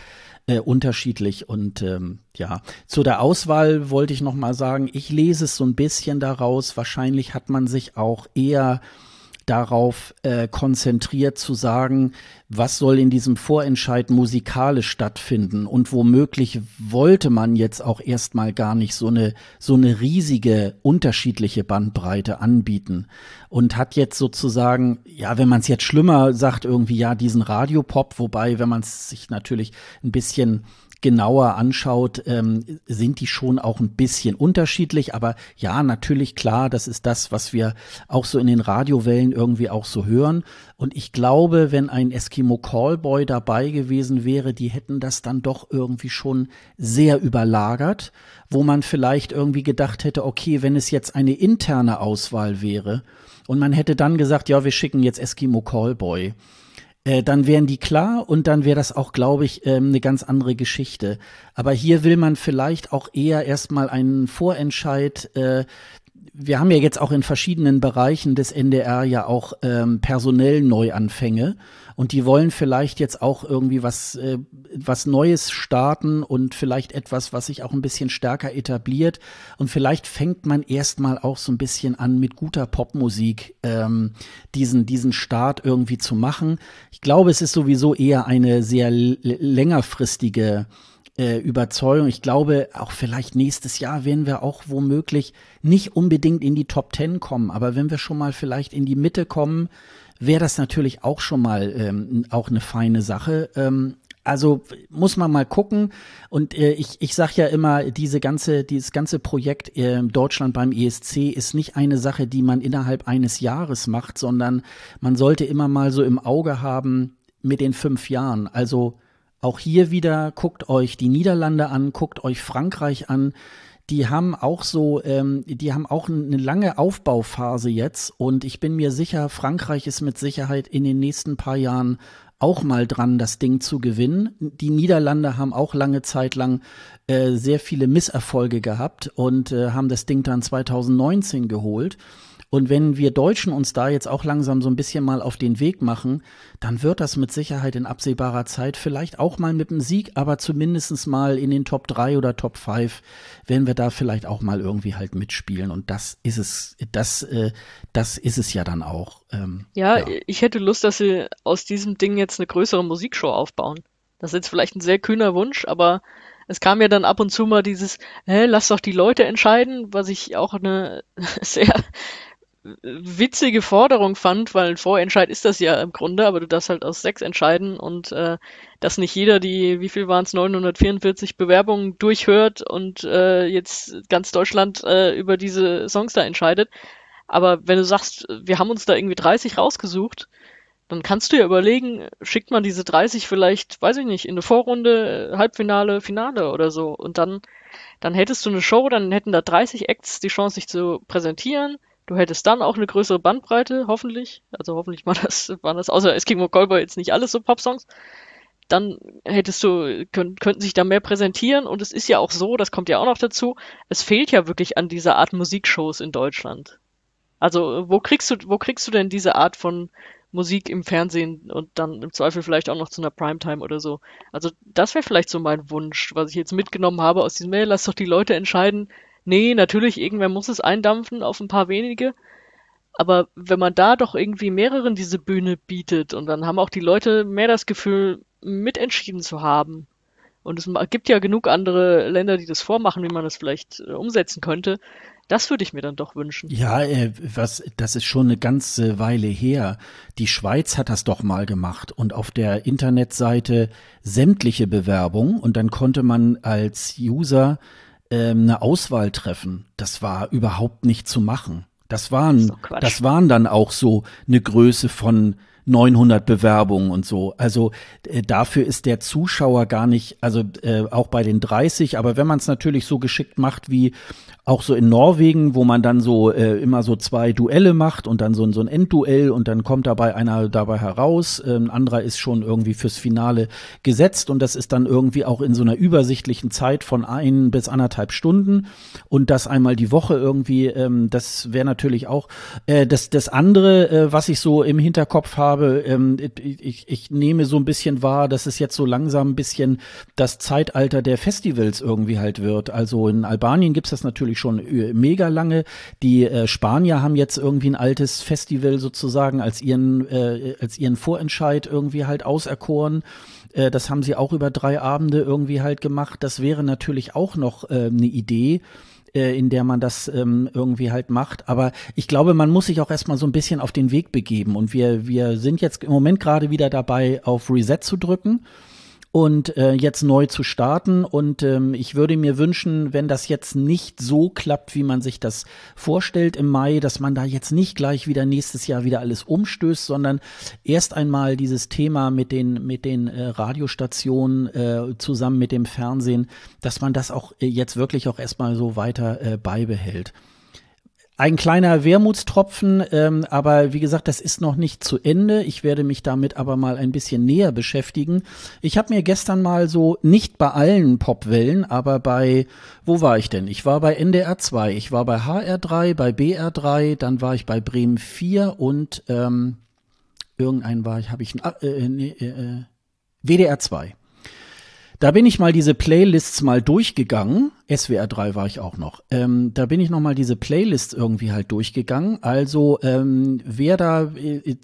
äh, unterschiedlich. Und ähm, ja, zu der Auswahl wollte ich noch mal sagen, ich lese es so ein bisschen daraus. Wahrscheinlich hat man sich auch eher darauf äh, konzentriert zu sagen, was soll in diesem Vorentscheid musikalisch stattfinden? Und womöglich wollte man jetzt auch erstmal gar nicht so eine so eine riesige unterschiedliche Bandbreite anbieten. Und hat jetzt sozusagen ja wenn man es jetzt schlimmer sagt irgendwie ja diesen Radiopop wobei wenn man es sich natürlich ein bisschen genauer anschaut, ähm, sind die schon auch ein bisschen unterschiedlich. Aber ja, natürlich klar, das ist das, was wir auch so in den Radiowellen irgendwie auch so hören. Und ich glaube, wenn ein Eskimo Callboy dabei gewesen wäre, die hätten das dann doch irgendwie schon sehr überlagert, wo man vielleicht irgendwie gedacht hätte, okay, wenn es jetzt eine interne Auswahl wäre und man hätte dann gesagt, ja, wir schicken jetzt Eskimo Callboy äh, dann wären die klar und dann wäre das auch, glaube ich, ähm, eine ganz andere Geschichte. Aber hier will man vielleicht auch eher erstmal einen Vorentscheid. Äh, wir haben ja jetzt auch in verschiedenen Bereichen des NDR ja auch ähm, personell Neuanfänge. Und die wollen vielleicht jetzt auch irgendwie was, äh, was Neues starten und vielleicht etwas, was sich auch ein bisschen stärker etabliert. Und vielleicht fängt man erstmal auch so ein bisschen an, mit guter Popmusik ähm, diesen, diesen Start irgendwie zu machen. Ich glaube, es ist sowieso eher eine sehr längerfristige äh, Überzeugung. Ich glaube, auch vielleicht nächstes Jahr werden wir auch womöglich nicht unbedingt in die Top Ten kommen, aber wenn wir schon mal vielleicht in die Mitte kommen, wäre das natürlich auch schon mal ähm, auch eine feine Sache. Ähm, also muss man mal gucken. Und äh, ich, ich sage ja immer, diese ganze, dieses ganze Projekt äh, Deutschland beim ESC ist nicht eine Sache, die man innerhalb eines Jahres macht, sondern man sollte immer mal so im Auge haben mit den fünf Jahren. Also auch hier wieder guckt euch die Niederlande an, guckt euch Frankreich an die haben auch so, ähm, die haben auch eine lange Aufbauphase jetzt und ich bin mir sicher, Frankreich ist mit Sicherheit in den nächsten paar Jahren auch mal dran, das Ding zu gewinnen. Die Niederlande haben auch lange Zeit lang äh, sehr viele Misserfolge gehabt und äh, haben das Ding dann 2019 geholt. Und wenn wir Deutschen uns da jetzt auch langsam so ein bisschen mal auf den Weg machen, dann wird das mit Sicherheit in absehbarer Zeit vielleicht auch mal mit einem Sieg, aber zumindest mal in den Top 3 oder Top 5 werden wir da vielleicht auch mal irgendwie halt mitspielen. Und das ist es, das, äh, das ist es ja dann auch. Ähm, ja, ja, ich hätte Lust, dass sie aus diesem Ding jetzt eine größere Musikshow aufbauen. Das ist jetzt vielleicht ein sehr kühner Wunsch, aber es kam ja dann ab und zu mal dieses, hä, lass doch die Leute entscheiden, was ich auch eine sehr witzige Forderung fand, weil ein Vorentscheid ist das ja im Grunde, aber du darfst halt aus sechs entscheiden und äh, dass nicht jeder die, wie viel waren es, 944 Bewerbungen durchhört und äh, jetzt ganz Deutschland äh, über diese Songs da entscheidet. Aber wenn du sagst, wir haben uns da irgendwie 30 rausgesucht, dann kannst du ja überlegen, schickt man diese 30 vielleicht, weiß ich nicht, in eine Vorrunde, Halbfinale, Finale oder so. Und dann, dann hättest du eine Show, dann hätten da 30 Acts die Chance, sich zu präsentieren Du hättest dann auch eine größere Bandbreite, hoffentlich. Also hoffentlich war das, waren das außer Eskimo Callboy jetzt nicht alles so Popsongs. dann hättest du, könnt, könnten sich da mehr präsentieren und es ist ja auch so, das kommt ja auch noch dazu, es fehlt ja wirklich an dieser Art Musikshows in Deutschland. Also, wo kriegst du, wo kriegst du denn diese Art von Musik im Fernsehen und dann im Zweifel vielleicht auch noch zu einer Primetime oder so? Also, das wäre vielleicht so mein Wunsch, was ich jetzt mitgenommen habe aus diesem Mail. Lass doch die Leute entscheiden. Nee, natürlich, irgendwer muss es eindampfen auf ein paar wenige. Aber wenn man da doch irgendwie mehreren diese Bühne bietet und dann haben auch die Leute mehr das Gefühl, mitentschieden zu haben. Und es gibt ja genug andere Länder, die das vormachen, wie man das vielleicht äh, umsetzen könnte. Das würde ich mir dann doch wünschen. Ja, äh, was, das ist schon eine ganze Weile her. Die Schweiz hat das doch mal gemacht und auf der Internetseite sämtliche Bewerbungen und dann konnte man als User ähm, eine Auswahl treffen. Das war überhaupt nicht zu machen. Das waren, das, das waren dann auch so eine Größe von 900 Bewerbungen und so. Also äh, dafür ist der Zuschauer gar nicht, also äh, auch bei den 30, aber wenn man es natürlich so geschickt macht wie auch so in Norwegen, wo man dann so äh, immer so zwei Duelle macht und dann so, so ein Endduell und dann kommt dabei einer dabei heraus, äh, ein anderer ist schon irgendwie fürs Finale gesetzt und das ist dann irgendwie auch in so einer übersichtlichen Zeit von ein bis anderthalb Stunden und das einmal die Woche irgendwie, ähm, das wäre natürlich auch äh, das, das andere, äh, was ich so im Hinterkopf habe, ähm, ich, ich nehme so ein bisschen wahr, dass es jetzt so langsam ein bisschen das Zeitalter der Festivals irgendwie halt wird. Also in Albanien gibt's das natürlich natürlich schon äh, mega lange. Die äh, Spanier haben jetzt irgendwie ein altes Festival sozusagen als ihren, äh, als ihren Vorentscheid irgendwie halt auserkoren. Äh, das haben sie auch über drei Abende irgendwie halt gemacht. Das wäre natürlich auch noch äh, eine Idee äh, in der man das ähm, irgendwie halt macht. Aber ich glaube, man muss sich auch erstmal so ein bisschen auf den Weg begeben. Und wir, wir sind jetzt im Moment gerade wieder dabei, auf Reset zu drücken und äh, jetzt neu zu starten. Und ähm, ich würde mir wünschen, wenn das jetzt nicht so klappt, wie man sich das vorstellt im Mai, dass man da jetzt nicht gleich wieder nächstes Jahr wieder alles umstößt, sondern erst einmal dieses Thema mit den mit den äh, Radiostationen äh, zusammen mit dem Fernsehen, dass man das auch äh, jetzt wirklich auch erstmal so weiter äh, beibehält. Ein kleiner Wermutstropfen, ähm, aber wie gesagt, das ist noch nicht zu Ende. Ich werde mich damit aber mal ein bisschen näher beschäftigen. Ich habe mir gestern mal so, nicht bei allen Popwellen, aber bei, wo war ich denn? Ich war bei NDR 2, ich war bei HR3, bei BR3, dann war ich bei Bremen 4 und ähm, irgendein war ich, habe ich, äh, äh, nee, äh, äh WDR 2. Da bin ich mal diese Playlists mal durchgegangen. SWR 3 war ich auch noch. Ähm, da bin ich noch mal diese Playlists irgendwie halt durchgegangen. Also ähm, wer da äh,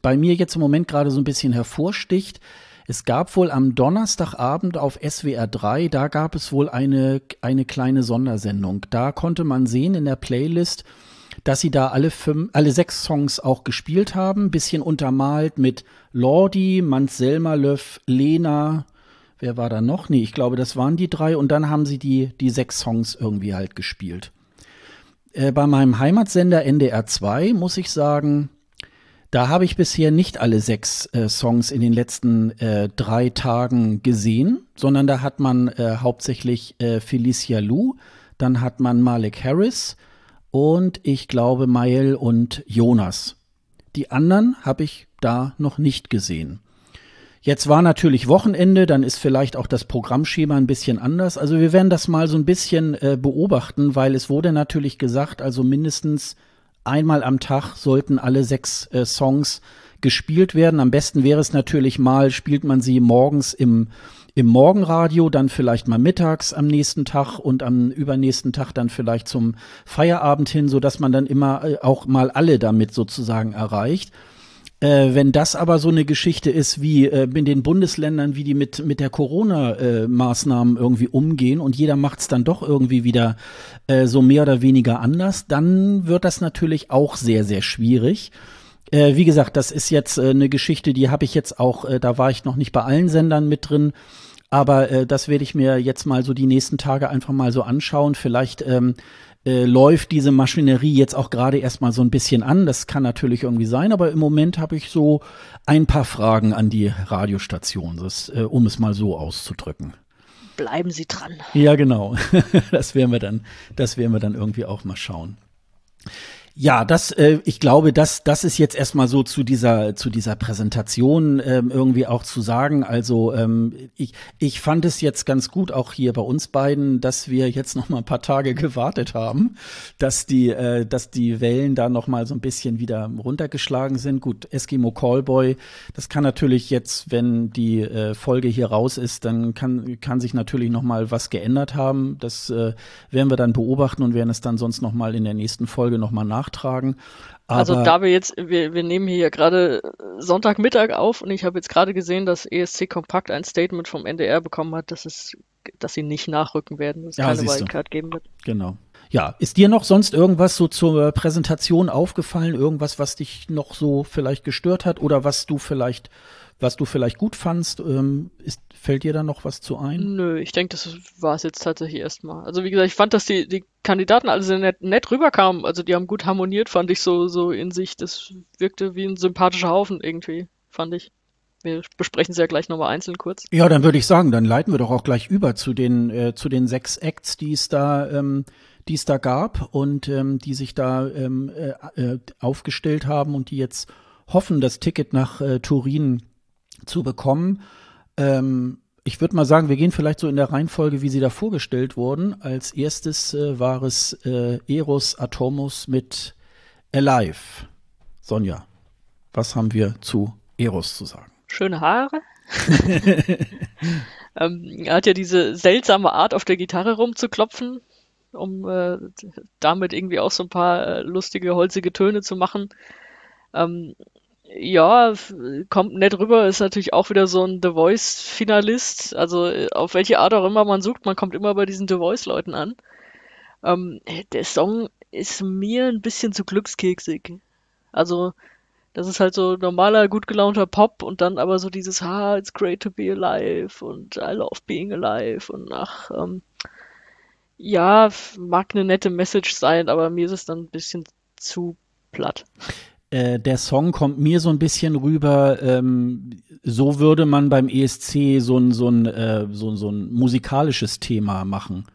bei mir jetzt im Moment gerade so ein bisschen hervorsticht, es gab wohl am Donnerstagabend auf SWR 3, da gab es wohl eine, eine kleine Sondersendung. Da konnte man sehen in der Playlist, dass sie da alle fünf, alle sechs Songs auch gespielt haben, bisschen untermalt mit Lordi, Mans Selmerlöff, Lena, wer war da noch? Nee, ich glaube, das waren die drei und dann haben sie die, die sechs Songs irgendwie halt gespielt. Äh, bei meinem Heimatsender NDR 2 muss ich sagen, da habe ich bisher nicht alle sechs äh, Songs in den letzten äh, drei Tagen gesehen, sondern da hat man äh, hauptsächlich äh, Felicia Lou, dann hat man Malik Harris und ich glaube Mael und Jonas. Die anderen habe ich da noch nicht gesehen. Jetzt war natürlich Wochenende, dann ist vielleicht auch das Programmschema ein bisschen anders. Also wir werden das mal so ein bisschen äh, beobachten, weil es wurde natürlich gesagt, also mindestens einmal am Tag sollten alle sechs äh, Songs gespielt werden. Am besten wäre es natürlich mal, spielt man sie morgens im, im Morgenradio, dann vielleicht mal mittags am nächsten Tag und am übernächsten Tag dann vielleicht zum Feierabend hin, so dass man dann immer äh, auch mal alle damit sozusagen erreicht. Äh, wenn das aber so eine Geschichte ist wie äh, in den Bundesländern, wie die mit, mit der Corona-Maßnahmen äh, irgendwie umgehen und jeder macht es dann doch irgendwie wieder äh, so mehr oder weniger anders, dann wird das natürlich auch sehr, sehr schwierig. Äh, wie gesagt, das ist jetzt äh, eine Geschichte, die habe ich jetzt auch, äh, da war ich noch nicht bei allen Sendern mit drin. Aber äh, das werde ich mir jetzt mal so die nächsten Tage einfach mal so anschauen. Vielleicht ähm, äh, läuft diese Maschinerie jetzt auch gerade erstmal so ein bisschen an. Das kann natürlich irgendwie sein, aber im Moment habe ich so ein paar Fragen an die Radiostation, das, äh, um es mal so auszudrücken. Bleiben Sie dran. Ja, genau. das werden wir dann, das werden wir dann irgendwie auch mal schauen. Ja, das, äh, ich glaube, das, das ist jetzt erstmal so zu dieser, zu dieser Präsentation ähm, irgendwie auch zu sagen. Also ähm, ich, ich fand es jetzt ganz gut, auch hier bei uns beiden, dass wir jetzt noch mal ein paar Tage gewartet haben, dass die, äh, dass die Wellen da noch mal so ein bisschen wieder runtergeschlagen sind. Gut, Eskimo Callboy, das kann natürlich jetzt, wenn die äh, Folge hier raus ist, dann kann, kann sich natürlich noch mal was geändert haben. Das äh, werden wir dann beobachten und werden es dann sonst noch mal in der nächsten Folge noch mal nach nachtragen. also da wir jetzt, wir, wir nehmen hier gerade Sonntagmittag auf und ich habe jetzt gerade gesehen, dass ESC Kompakt ein Statement vom NDR bekommen hat, dass es, dass sie nicht nachrücken werden, dass es ja, keine Wildcard geben wird. Genau. Ja, ist dir noch sonst irgendwas so zur Präsentation aufgefallen? Irgendwas, was dich noch so vielleicht gestört hat oder was du vielleicht was du vielleicht gut fandst. Ähm, ist, fällt dir da noch was zu ein? Nö, ich denke, das war es jetzt tatsächlich erstmal. Also wie gesagt, ich fand, dass die, die Kandidaten alle sehr nett, nett rüberkamen. Also die haben gut harmoniert, fand ich so, so in sich. Das wirkte wie ein sympathischer Haufen irgendwie, fand ich. Wir besprechen es ja gleich nochmal einzeln kurz. Ja, dann würde ich sagen, dann leiten wir doch auch gleich über zu den, äh, zu den sechs Acts, die es da, ähm, die es da gab und ähm, die sich da ähm, äh, äh aufgestellt haben und die jetzt hoffen, das Ticket nach äh, Turin zu bekommen. Ähm, ich würde mal sagen, wir gehen vielleicht so in der Reihenfolge, wie sie da vorgestellt wurden. Als erstes äh, war es äh, Eros Atomos mit Alive. Sonja, was haben wir zu Eros zu sagen? Schöne Haare. ähm, er hat ja diese seltsame Art, auf der Gitarre rumzuklopfen, um äh, damit irgendwie auch so ein paar äh, lustige, holzige Töne zu machen. Ähm, ja, kommt nett rüber, ist natürlich auch wieder so ein The Voice-Finalist. Also äh, auf welche Art auch immer man sucht, man kommt immer bei diesen The Voice-Leuten an. Ähm, der Song ist mir ein bisschen zu glückskeksig. Also, das ist halt so normaler, gut gelaunter Pop und dann aber so dieses, ah, it's great to be alive und I love being alive und ach, ähm, ja, mag eine nette Message sein, aber mir ist es dann ein bisschen zu platt. Äh, der Song kommt mir so ein bisschen rüber, ähm, so würde man beim ESC so ein, so ein, äh, so, so ein musikalisches Thema machen.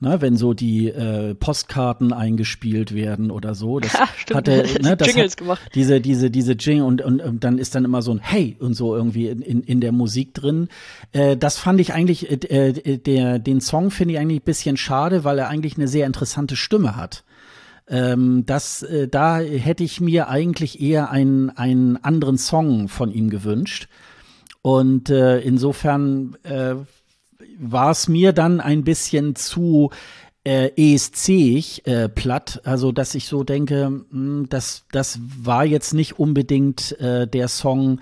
Ne, wenn so die äh, Postkarten eingespielt werden oder so. Das ja, stimmt. hatte, ne, das Jingles hat gemacht. Diese, diese, diese Jingle und, und, und dann ist dann immer so ein Hey und so irgendwie in, in, in der Musik drin. Äh, das fand ich eigentlich, äh, äh der, den Song finde ich eigentlich ein bisschen schade, weil er eigentlich eine sehr interessante Stimme hat. Ähm, das, äh, da hätte ich mir eigentlich eher einen, einen anderen Song von ihm gewünscht. Und äh, insofern äh, war es mir dann ein bisschen zu äh, ESC äh, platt, also dass ich so denke, mh, hm, das, das war jetzt nicht unbedingt äh, der Song,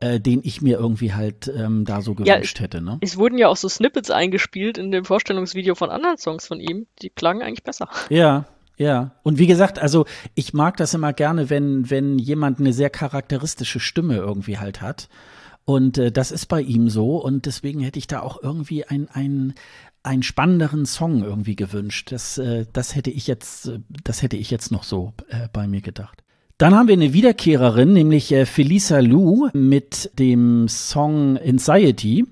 äh, den ich mir irgendwie halt ähm, da so gewünscht ja, hätte. Ne? Es wurden ja auch so Snippets eingespielt in dem Vorstellungsvideo von anderen Songs von ihm, die klangen eigentlich besser. Ja, ja, und wie gesagt, also ich mag das immer gerne, wenn, wenn jemand eine sehr charakteristische Stimme irgendwie halt hat. Und äh, das ist bei ihm so. Und deswegen hätte ich da auch irgendwie ein, ein, einen spannenderen Song irgendwie gewünscht. Das, äh, das hätte ich jetzt, das hätte ich jetzt noch so äh, bei mir gedacht. Dann haben wir eine Wiederkehrerin, nämlich äh, Felisa Lou mit dem Song Anxiety.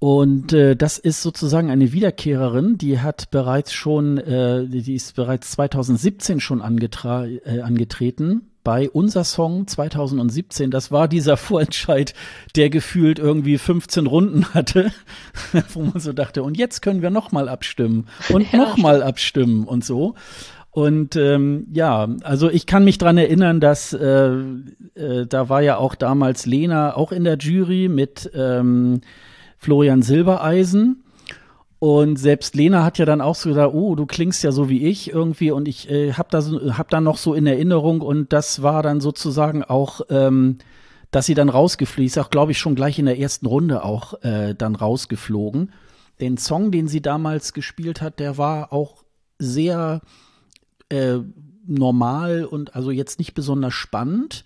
Und äh, das ist sozusagen eine Wiederkehrerin, die hat bereits schon, äh, die ist bereits 2017 schon angetra äh, angetreten bei unser Song 2017. Das war dieser Vorentscheid, der gefühlt irgendwie 15 Runden hatte, wo man so dachte, und jetzt können wir noch mal abstimmen und ja. noch mal abstimmen und so. Und ähm, ja, also ich kann mich dran erinnern, dass äh, äh, da war ja auch damals Lena auch in der Jury mit ähm, Florian Silbereisen. Und selbst Lena hat ja dann auch so gesagt, oh, du klingst ja so wie ich irgendwie und ich äh, habe da so, hab da noch so in Erinnerung und das war dann sozusagen auch, ähm, dass sie dann rausgeflogen ist, auch glaube ich schon gleich in der ersten Runde auch äh, dann rausgeflogen. Den Song, den sie damals gespielt hat, der war auch sehr äh, normal und also jetzt nicht besonders spannend.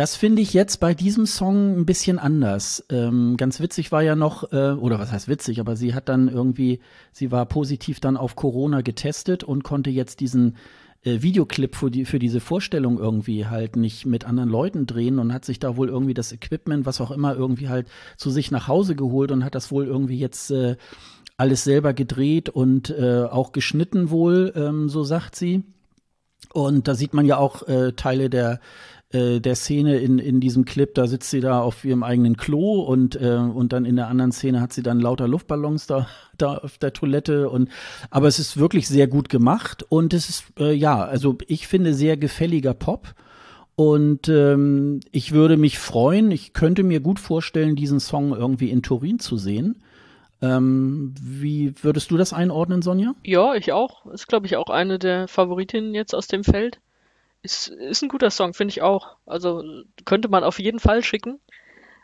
Das finde ich jetzt bei diesem Song ein bisschen anders. Ähm, ganz witzig war ja noch, äh, oder was heißt witzig, aber sie hat dann irgendwie, sie war positiv dann auf Corona getestet und konnte jetzt diesen äh, Videoclip für, die, für diese Vorstellung irgendwie halt nicht mit anderen Leuten drehen und hat sich da wohl irgendwie das Equipment, was auch immer, irgendwie halt zu sich nach Hause geholt und hat das wohl irgendwie jetzt äh, alles selber gedreht und äh, auch geschnitten wohl, ähm, so sagt sie. Und da sieht man ja auch äh, Teile der äh, der Szene in, in diesem Clip, da sitzt sie da auf ihrem eigenen Klo und, äh, und dann in der anderen Szene hat sie dann lauter Luftballons da, da auf der Toilette und aber es ist wirklich sehr gut gemacht und es ist, äh, ja, also ich finde sehr gefälliger Pop. Und ähm, ich würde mich freuen, ich könnte mir gut vorstellen, diesen Song irgendwie in Turin zu sehen. Ähm, wie würdest du das einordnen, Sonja? Ja, ich auch. Ist, glaube ich, auch eine der Favoritinnen jetzt aus dem Feld. Ist, ist ein guter Song, finde ich auch. Also könnte man auf jeden Fall schicken.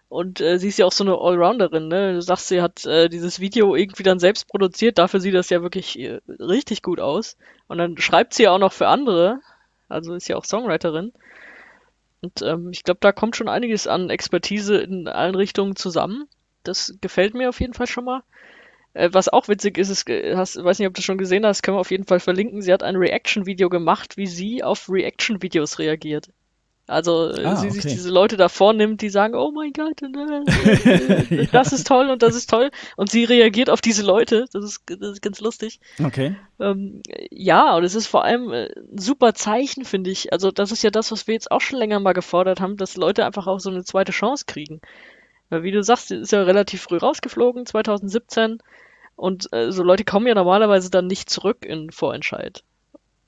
Und äh, sie ist ja auch so eine Allrounderin, ne? Du sagst, sie hat äh, dieses Video irgendwie dann selbst produziert, dafür sieht das ja wirklich äh, richtig gut aus. Und dann schreibt sie ja auch noch für andere, also ist ja auch Songwriterin. Und ähm, ich glaube, da kommt schon einiges an Expertise in allen Richtungen zusammen. Das gefällt mir auf jeden Fall schon mal. Äh, was auch witzig ist, ist hast, weiß nicht, ob du schon gesehen hast, können wir auf jeden Fall verlinken. Sie hat ein Reaction-Video gemacht, wie sie auf Reaction-Videos reagiert. Also äh, ah, sie okay. sich diese Leute da vornimmt, die sagen, oh mein Gott, äh, das ist toll und das ist toll. Und sie reagiert auf diese Leute. Das ist, das ist ganz lustig. Okay. Ähm, ja, und es ist vor allem ein super Zeichen, finde ich. Also das ist ja das, was wir jetzt auch schon länger mal gefordert haben, dass Leute einfach auch so eine zweite Chance kriegen. Weil wie du sagst, sie ist ja relativ früh rausgeflogen, 2017. Und äh, so Leute kommen ja normalerweise dann nicht zurück in Vorentscheid.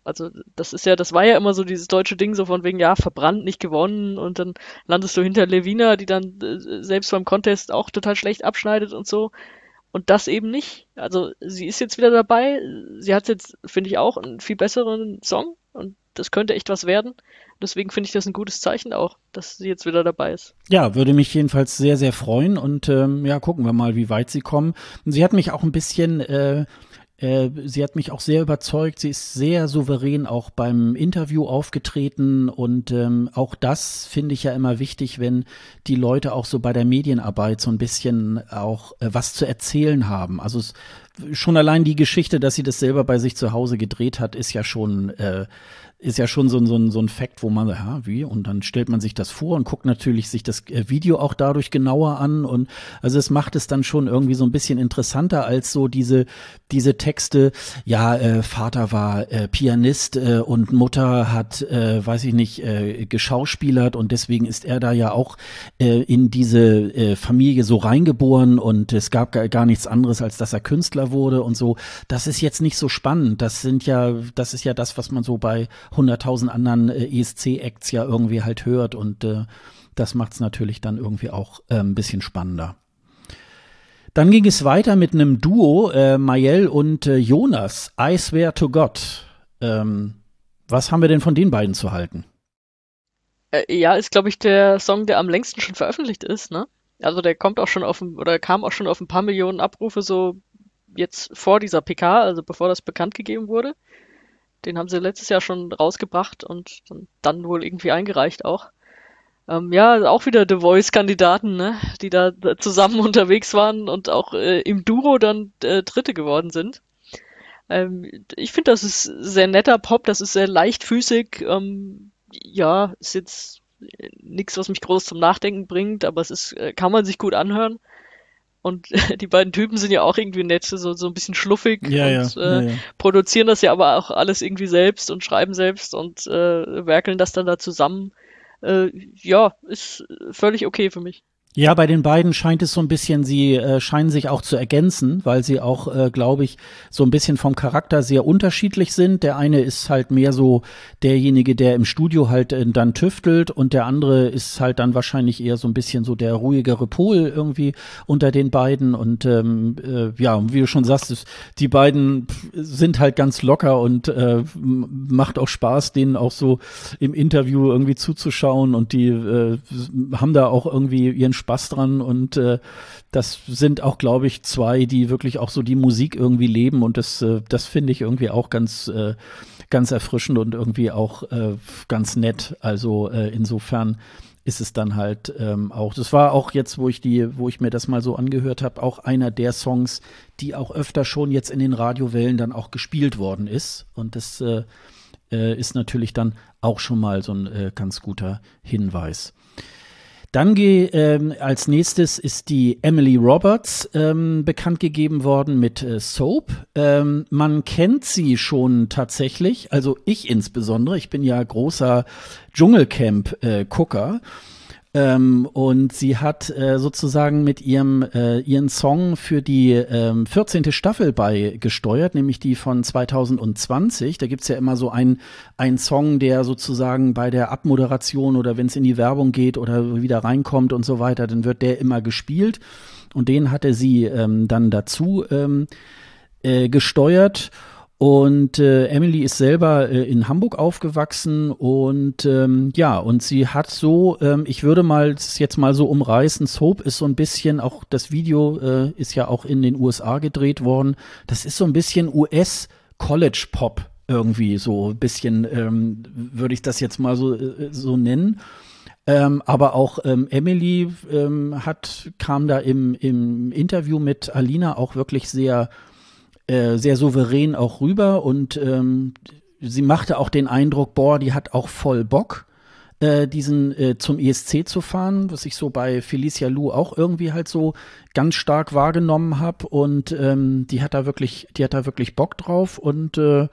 Also das ist ja, das war ja immer so dieses deutsche Ding, so von wegen, ja, verbrannt, nicht gewonnen und dann landest du hinter Levina, die dann äh, selbst beim Contest auch total schlecht abschneidet und so. Und das eben nicht. Also sie ist jetzt wieder dabei. Sie hat jetzt, finde ich, auch einen viel besseren Song und das könnte echt was werden. Deswegen finde ich das ein gutes Zeichen auch, dass sie jetzt wieder dabei ist. Ja, würde mich jedenfalls sehr, sehr freuen und ähm, ja, gucken wir mal, wie weit sie kommen. Und sie hat mich auch ein bisschen äh, äh, sie hat mich auch sehr überzeugt. Sie ist sehr souverän auch beim Interview aufgetreten und ähm, auch das finde ich ja immer wichtig, wenn die Leute auch so bei der Medienarbeit so ein bisschen auch äh, was zu erzählen haben. Also es, schon allein die Geschichte, dass sie das selber bei sich zu Hause gedreht hat, ist ja schon äh, ist ja schon so, ein so, so ein Fakt, wo man, ja, wie? Und dann stellt man sich das vor und guckt natürlich sich das äh, Video auch dadurch genauer an. Und also es macht es dann schon irgendwie so ein bisschen interessanter als so diese, diese Texte, ja, äh, Vater war äh, Pianist äh, und Mutter hat, äh, weiß ich nicht, äh, geschauspielert und deswegen ist er da ja auch äh, in diese äh, Familie so reingeboren und es gab gar, gar nichts anderes, als dass er Künstler wurde und so. Das ist jetzt nicht so spannend. Das sind ja, das ist ja das, was man so bei 100.000 anderen äh, ESC-Acts ja irgendwie halt hört und äh, das macht es natürlich dann irgendwie auch äh, ein bisschen spannender. Dann ging es weiter mit einem Duo, äh, Mayel und äh, Jonas, I Swear to God. Ähm, was haben wir denn von den beiden zu halten? Äh, ja, ist, glaube ich, der Song, der am längsten schon veröffentlicht ist, ne? Also der kommt auch schon auf oder kam auch schon auf ein paar Millionen Abrufe so jetzt vor dieser PK, also bevor das bekannt gegeben wurde. Den haben sie letztes Jahr schon rausgebracht und dann wohl irgendwie eingereicht auch. Ähm, ja, auch wieder The Voice-Kandidaten, ne? die da, zusammen unterwegs waren und auch äh, im Duo dann äh, Dritte geworden sind. Ähm, ich finde, das ist sehr netter Pop, das ist sehr leichtfüßig. Ähm, ja, ist jetzt nichts, was mich groß zum Nachdenken bringt, aber es ist, äh, kann man sich gut anhören. Und die beiden Typen sind ja auch irgendwie nett, so, so ein bisschen schluffig ja, und ja, äh, ja, produzieren das ja aber auch alles irgendwie selbst und schreiben selbst und äh, werkeln das dann da zusammen. Äh, ja, ist völlig okay für mich. Ja, bei den beiden scheint es so ein bisschen, sie äh, scheinen sich auch zu ergänzen, weil sie auch, äh, glaube ich, so ein bisschen vom Charakter sehr unterschiedlich sind. Der eine ist halt mehr so derjenige, der im Studio halt äh, dann tüftelt und der andere ist halt dann wahrscheinlich eher so ein bisschen so der ruhigere Pol irgendwie unter den beiden. Und ähm, äh, ja, wie du schon sagst, die beiden sind halt ganz locker und äh, macht auch Spaß, denen auch so im Interview irgendwie zuzuschauen und die äh, haben da auch irgendwie ihren Spaß Spaß dran und äh, das sind auch, glaube ich, zwei, die wirklich auch so die Musik irgendwie leben und das, äh, das finde ich irgendwie auch ganz, äh, ganz erfrischend und irgendwie auch äh, ganz nett. Also äh, insofern ist es dann halt ähm, auch. Das war auch jetzt, wo ich die, wo ich mir das mal so angehört habe, auch einer der Songs, die auch öfter schon jetzt in den Radiowellen dann auch gespielt worden ist. Und das äh, äh, ist natürlich dann auch schon mal so ein äh, ganz guter Hinweis. Dann ähm, als nächstes ist die Emily Roberts ähm, bekannt gegeben worden mit äh, Soap. Ähm, man kennt sie schon tatsächlich, also ich insbesondere. Ich bin ja großer Dschungelcamp-Gucker. Äh, ähm, und sie hat äh, sozusagen mit ihrem äh, ihren Song für die ähm, 14. Staffel beigesteuert, nämlich die von 2020. Da gibt's ja immer so einen Song, der sozusagen bei der Abmoderation oder wenn es in die Werbung geht oder wieder reinkommt und so weiter, dann wird der immer gespielt. Und den hatte sie ähm, dann dazu ähm, äh, gesteuert. Und äh, Emily ist selber äh, in Hamburg aufgewachsen und ähm, ja, und sie hat so, ähm, ich würde mal jetzt mal so umreißen, Soap ist so ein bisschen, auch das Video äh, ist ja auch in den USA gedreht worden, das ist so ein bisschen US College Pop irgendwie, so ein bisschen ähm, würde ich das jetzt mal so, äh, so nennen. Ähm, aber auch ähm, Emily ähm, hat, kam da im, im Interview mit Alina auch wirklich sehr äh, sehr souverän auch rüber und ähm, sie machte auch den Eindruck, boah, die hat auch voll Bock, äh, diesen äh, zum ESC zu fahren, was ich so bei Felicia Lu auch irgendwie halt so ganz stark wahrgenommen habe und ähm, die hat da wirklich, die hat da wirklich Bock drauf und äh,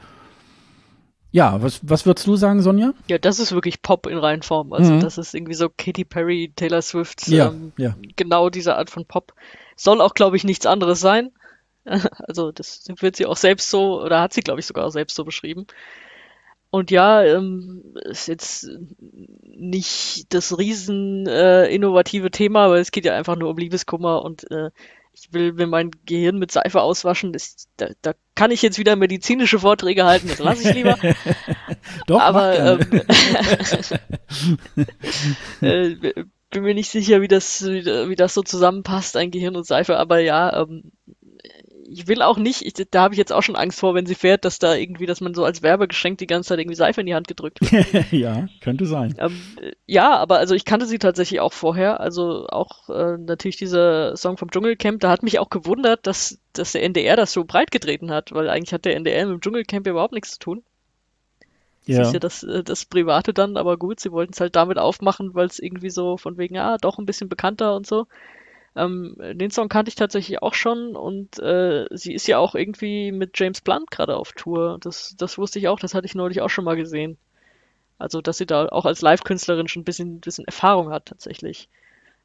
ja, was, was würdest du sagen, Sonja? Ja, das ist wirklich Pop in Reihenform. Also mhm. das ist irgendwie so Katy Perry, Taylor Swift, ja, ähm, ja. genau diese Art von Pop. Soll auch, glaube ich, nichts anderes sein. Also das wird sie auch selbst so, oder hat sie, glaube ich, sogar auch selbst so beschrieben. Und ja, ähm, ist jetzt nicht das riesen äh, innovative Thema, aber es geht ja einfach nur um Liebeskummer und äh, ich will mir mein Gehirn mit Seife auswaschen. Das, da, da kann ich jetzt wieder medizinische Vorträge halten, das lasse ich lieber. Doch, aber ähm, äh, bin mir nicht sicher, wie das, wie das so zusammenpasst, ein Gehirn und Seife, aber ja, ähm, ich will auch nicht, ich, da habe ich jetzt auch schon Angst vor, wenn sie fährt, dass da irgendwie, dass man so als Werbegeschenk die ganze Zeit irgendwie Seife in die Hand gedrückt wird. ja, könnte sein. Ähm, ja, aber also ich kannte sie tatsächlich auch vorher. Also auch äh, natürlich dieser Song vom Dschungelcamp, da hat mich auch gewundert, dass, dass der NDR das so breit getreten hat, weil eigentlich hat der NDR mit dem Dschungelcamp überhaupt nichts zu tun. Ja. Das ist ja das, äh, das Private dann, aber gut, sie wollten es halt damit aufmachen, weil es irgendwie so von wegen, ja, doch ein bisschen bekannter und so. Ähm, den Song kannte ich tatsächlich auch schon und äh, sie ist ja auch irgendwie mit James Blunt gerade auf Tour. Das, das wusste ich auch, das hatte ich neulich auch schon mal gesehen. Also, dass sie da auch als Live-Künstlerin schon ein bisschen, bisschen Erfahrung hat tatsächlich.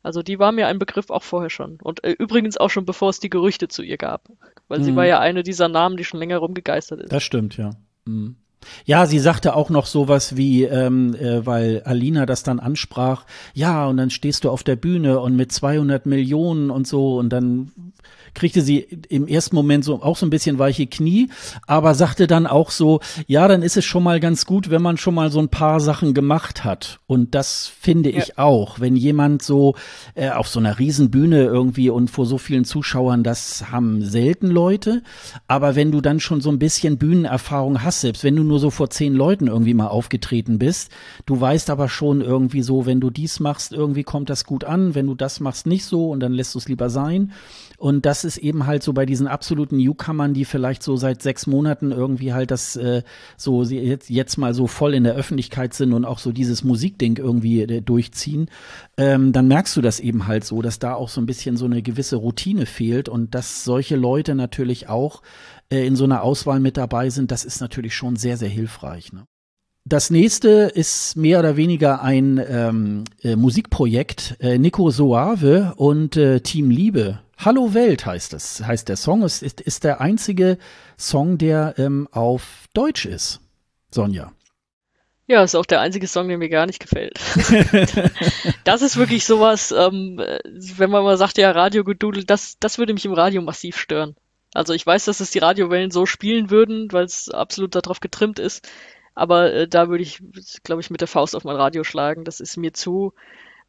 Also die war mir ein Begriff auch vorher schon. Und äh, übrigens auch schon bevor es die Gerüchte zu ihr gab. Weil mhm. sie war ja eine dieser Namen, die schon länger rumgegeistert ist. Das stimmt, ja. Mhm. Ja, sie sagte auch noch sowas wie, ähm, äh, weil Alina das dann ansprach, ja, und dann stehst du auf der Bühne und mit 200 Millionen und so und dann kriegte sie im ersten Moment so auch so ein bisschen weiche Knie, aber sagte dann auch so, ja, dann ist es schon mal ganz gut, wenn man schon mal so ein paar Sachen gemacht hat. Und das finde ja. ich auch, wenn jemand so äh, auf so einer Riesenbühne irgendwie und vor so vielen Zuschauern, das haben selten Leute. Aber wenn du dann schon so ein bisschen Bühnenerfahrung hast, selbst wenn du nur so vor zehn Leuten irgendwie mal aufgetreten bist, du weißt aber schon irgendwie so, wenn du dies machst, irgendwie kommt das gut an, wenn du das machst nicht so und dann lässt du es lieber sein. Und das ist eben halt so bei diesen absoluten Newcomern, die vielleicht so seit sechs Monaten irgendwie halt das äh, so jetzt, jetzt mal so voll in der Öffentlichkeit sind und auch so dieses Musikding irgendwie äh, durchziehen, ähm, dann merkst du das eben halt so, dass da auch so ein bisschen so eine gewisse Routine fehlt und dass solche Leute natürlich auch äh, in so einer Auswahl mit dabei sind, das ist natürlich schon sehr, sehr hilfreich. Ne? Das nächste ist mehr oder weniger ein ähm, äh, Musikprojekt. Äh, Nico Soave und äh, Team Liebe Hallo Welt heißt es, heißt der Song. Es ist, ist der einzige Song, der ähm, auf Deutsch ist. Sonja. Ja, ist auch der einzige Song, der mir gar nicht gefällt. das ist wirklich sowas, ähm, wenn man mal sagt, ja, Radio gedudelt, das, das würde mich im Radio massiv stören. Also ich weiß, dass es die Radiowellen so spielen würden, weil es absolut darauf getrimmt ist. Aber äh, da würde ich, glaube ich, mit der Faust auf mein Radio schlagen. Das ist mir zu,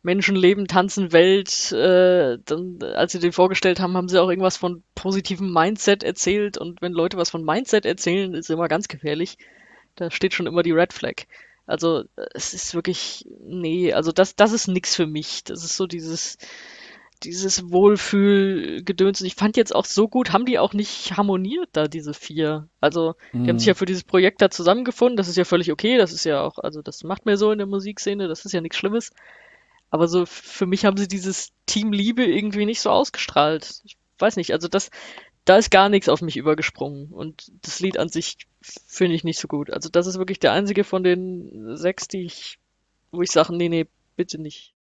Menschen leben, tanzen, Welt. Äh, dann, als sie den vorgestellt haben, haben sie auch irgendwas von positivem Mindset erzählt. Und wenn Leute was von Mindset erzählen, ist immer ganz gefährlich. Da steht schon immer die Red Flag. Also es ist wirklich, nee, also das, das ist nix für mich. Das ist so dieses, dieses Wohlfühlgedöns. Und ich fand jetzt auch so gut, haben die auch nicht harmoniert da, diese vier. Also, die mhm. haben sich ja für dieses Projekt da zusammengefunden. Das ist ja völlig okay. Das ist ja auch, also das macht mir so in der Musikszene. Das ist ja nichts Schlimmes. Aber so für mich haben sie dieses Team Liebe irgendwie nicht so ausgestrahlt. Ich weiß nicht, also das, da ist gar nichts auf mich übergesprungen. Und das Lied an sich finde ich nicht so gut. Also das ist wirklich der einzige von den sechs, die ich, wo ich sage, nee, nee, bitte nicht.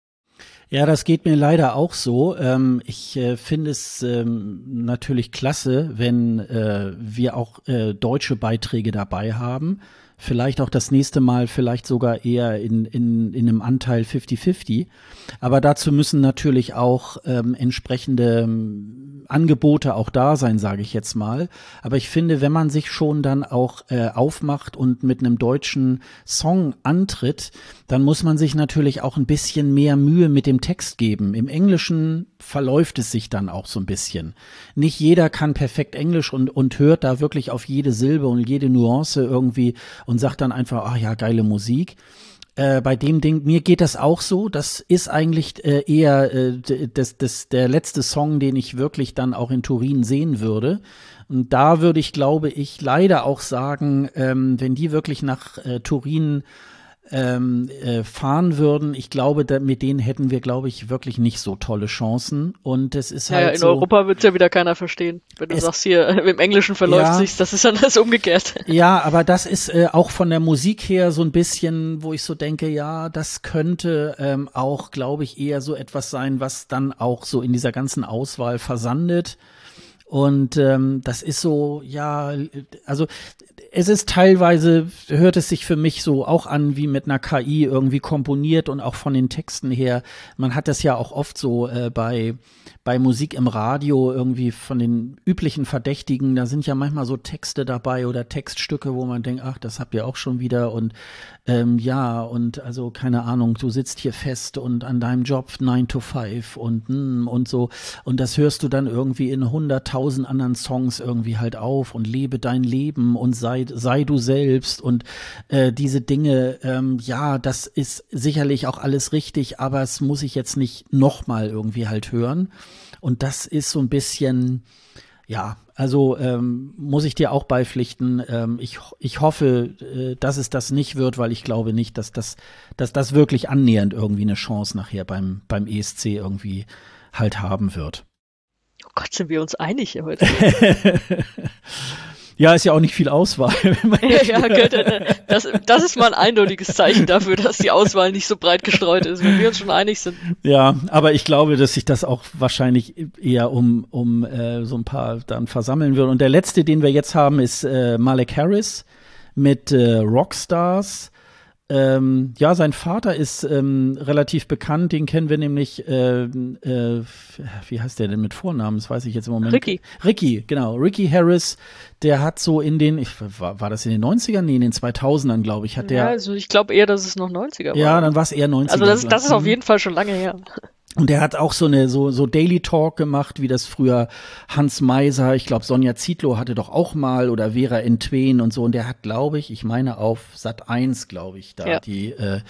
Ja, das geht mir leider auch so. Ähm, ich äh, finde es ähm, natürlich klasse, wenn äh, wir auch äh, deutsche Beiträge dabei haben. Vielleicht auch das nächste Mal, vielleicht sogar eher in, in, in einem Anteil 50-50. Aber dazu müssen natürlich auch ähm, entsprechende ähm, Angebote auch da sein, sage ich jetzt mal. Aber ich finde, wenn man sich schon dann auch äh, aufmacht und mit einem deutschen Song antritt, dann muss man sich natürlich auch ein bisschen mehr Mühe mit dem Text geben. Im Englischen verläuft es sich dann auch so ein bisschen. Nicht jeder kann perfekt Englisch und, und hört da wirklich auf jede Silbe und jede Nuance irgendwie und sagt dann einfach, ach ja, geile Musik. Äh, bei dem Ding, mir geht das auch so. Das ist eigentlich äh, eher äh, das, das, der letzte Song, den ich wirklich dann auch in Turin sehen würde. Und da würde ich, glaube ich, leider auch sagen, ähm, wenn die wirklich nach äh, Turin ähm, äh, fahren würden, ich glaube, da, mit denen hätten wir, glaube ich, wirklich nicht so tolle Chancen. Und es ist halt. Ja, in so, Europa wird es ja wieder keiner verstehen. Wenn du sagst, hier im Englischen verläuft ja, sich, das ist dann das umgekehrt. Ja, aber das ist äh, auch von der Musik her so ein bisschen, wo ich so denke, ja, das könnte ähm, auch, glaube ich, eher so etwas sein, was dann auch so in dieser ganzen Auswahl versandet. Und ähm, das ist so, ja, also es ist teilweise, hört es sich für mich so auch an wie mit einer KI irgendwie komponiert und auch von den Texten her. Man hat das ja auch oft so äh, bei, bei Musik im Radio irgendwie von den üblichen Verdächtigen. Da sind ja manchmal so Texte dabei oder Textstücke, wo man denkt, ach, das habt ihr auch schon wieder und ähm, ja, und also keine Ahnung, du sitzt hier fest und an deinem Job 9 to 5 und, mm, und so. Und das hörst du dann irgendwie in hunderttausend anderen Songs irgendwie halt auf und lebe dein Leben und sei, sei du selbst und äh, diese Dinge, ähm, ja, das ist sicherlich auch alles richtig, aber es muss ich jetzt nicht nochmal irgendwie halt hören. Und das ist so ein bisschen, ja, also ähm, muss ich dir auch beipflichten. Ähm, ich, ich hoffe, äh, dass es das nicht wird, weil ich glaube nicht, dass das, dass das wirklich annähernd irgendwie eine Chance nachher beim, beim ESC irgendwie halt haben wird. Oh Gott, sind wir uns einig heute. Ja, ist ja auch nicht viel Auswahl. ja, ja, könnte, das, das ist mal ein eindeutiges Zeichen dafür, dass die Auswahl nicht so breit gestreut ist, wenn wir uns schon einig sind. Ja, aber ich glaube, dass sich das auch wahrscheinlich eher um, um äh, so ein paar dann versammeln wird. Und der letzte, den wir jetzt haben, ist äh, Malek Harris mit äh, Rockstars. Ähm, ja, sein Vater ist ähm, relativ bekannt, den kennen wir nämlich, äh, äh, wie heißt der denn mit Vornamen? Das weiß ich jetzt im Moment. Ricky. Ricky, genau. Ricky Harris, der hat so in den, ich, war, war das in den 90ern? Nee, in den 2000ern, glaube ich, hat der. Ja, also ich glaube eher, dass es noch 90er war. Ja, dann war es eher 90er. Also das, das ist auf jeden Fall schon lange her. Und er hat auch so eine so so Daily Talk gemacht, wie das früher Hans Meiser, ich glaube Sonja Zietlow hatte doch auch mal oder Vera Entwen und so. Und der hat, glaube ich, ich meine auf Sat 1, glaube ich, da ja. die äh,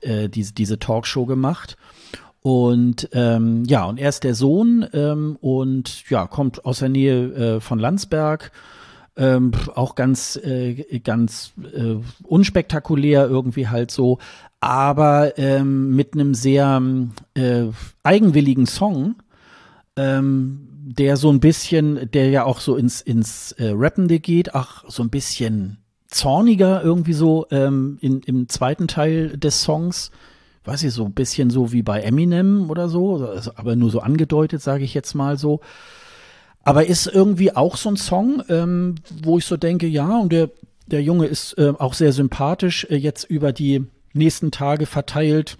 äh, diese diese Talkshow gemacht. Und ähm, ja, und er ist der Sohn ähm, und ja kommt aus der Nähe äh, von Landsberg. Ähm, auch ganz, äh, ganz äh, unspektakulär irgendwie halt so, aber ähm, mit einem sehr äh, eigenwilligen Song, ähm, der so ein bisschen, der ja auch so ins, ins äh, Rappende geht, ach, so ein bisschen zorniger irgendwie so ähm, in, im zweiten Teil des Songs. Weiß ich, so ein bisschen so wie bei Eminem oder so, also, aber nur so angedeutet, sage ich jetzt mal so. Aber ist irgendwie auch so ein Song, ähm, wo ich so denke, ja, und der, der Junge ist äh, auch sehr sympathisch, äh, jetzt über die nächsten Tage verteilt.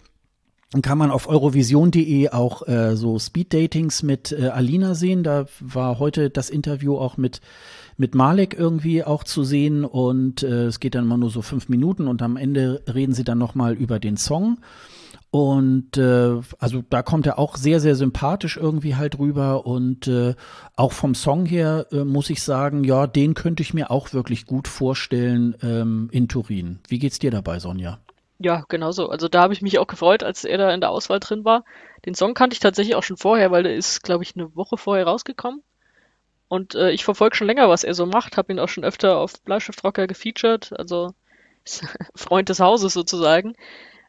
Dann kann man auf eurovision.de auch äh, so Speed-Datings mit äh, Alina sehen. Da war heute das Interview auch mit, mit Malek irgendwie auch zu sehen. Und äh, es geht dann immer nur so fünf Minuten und am Ende reden sie dann nochmal über den Song. Und äh, also da kommt er auch sehr, sehr sympathisch irgendwie halt rüber. Und äh, auch vom Song her äh, muss ich sagen, ja, den könnte ich mir auch wirklich gut vorstellen ähm, in Turin. Wie geht's dir dabei, Sonja? Ja, genau so. Also da habe ich mich auch gefreut, als er da in der Auswahl drin war. Den Song kannte ich tatsächlich auch schon vorher, weil der ist, glaube ich, eine Woche vorher rausgekommen. Und äh, ich verfolge schon länger, was er so macht, habe ihn auch schon öfter auf Bleistiftrocker gefeatured, also Freund des Hauses sozusagen.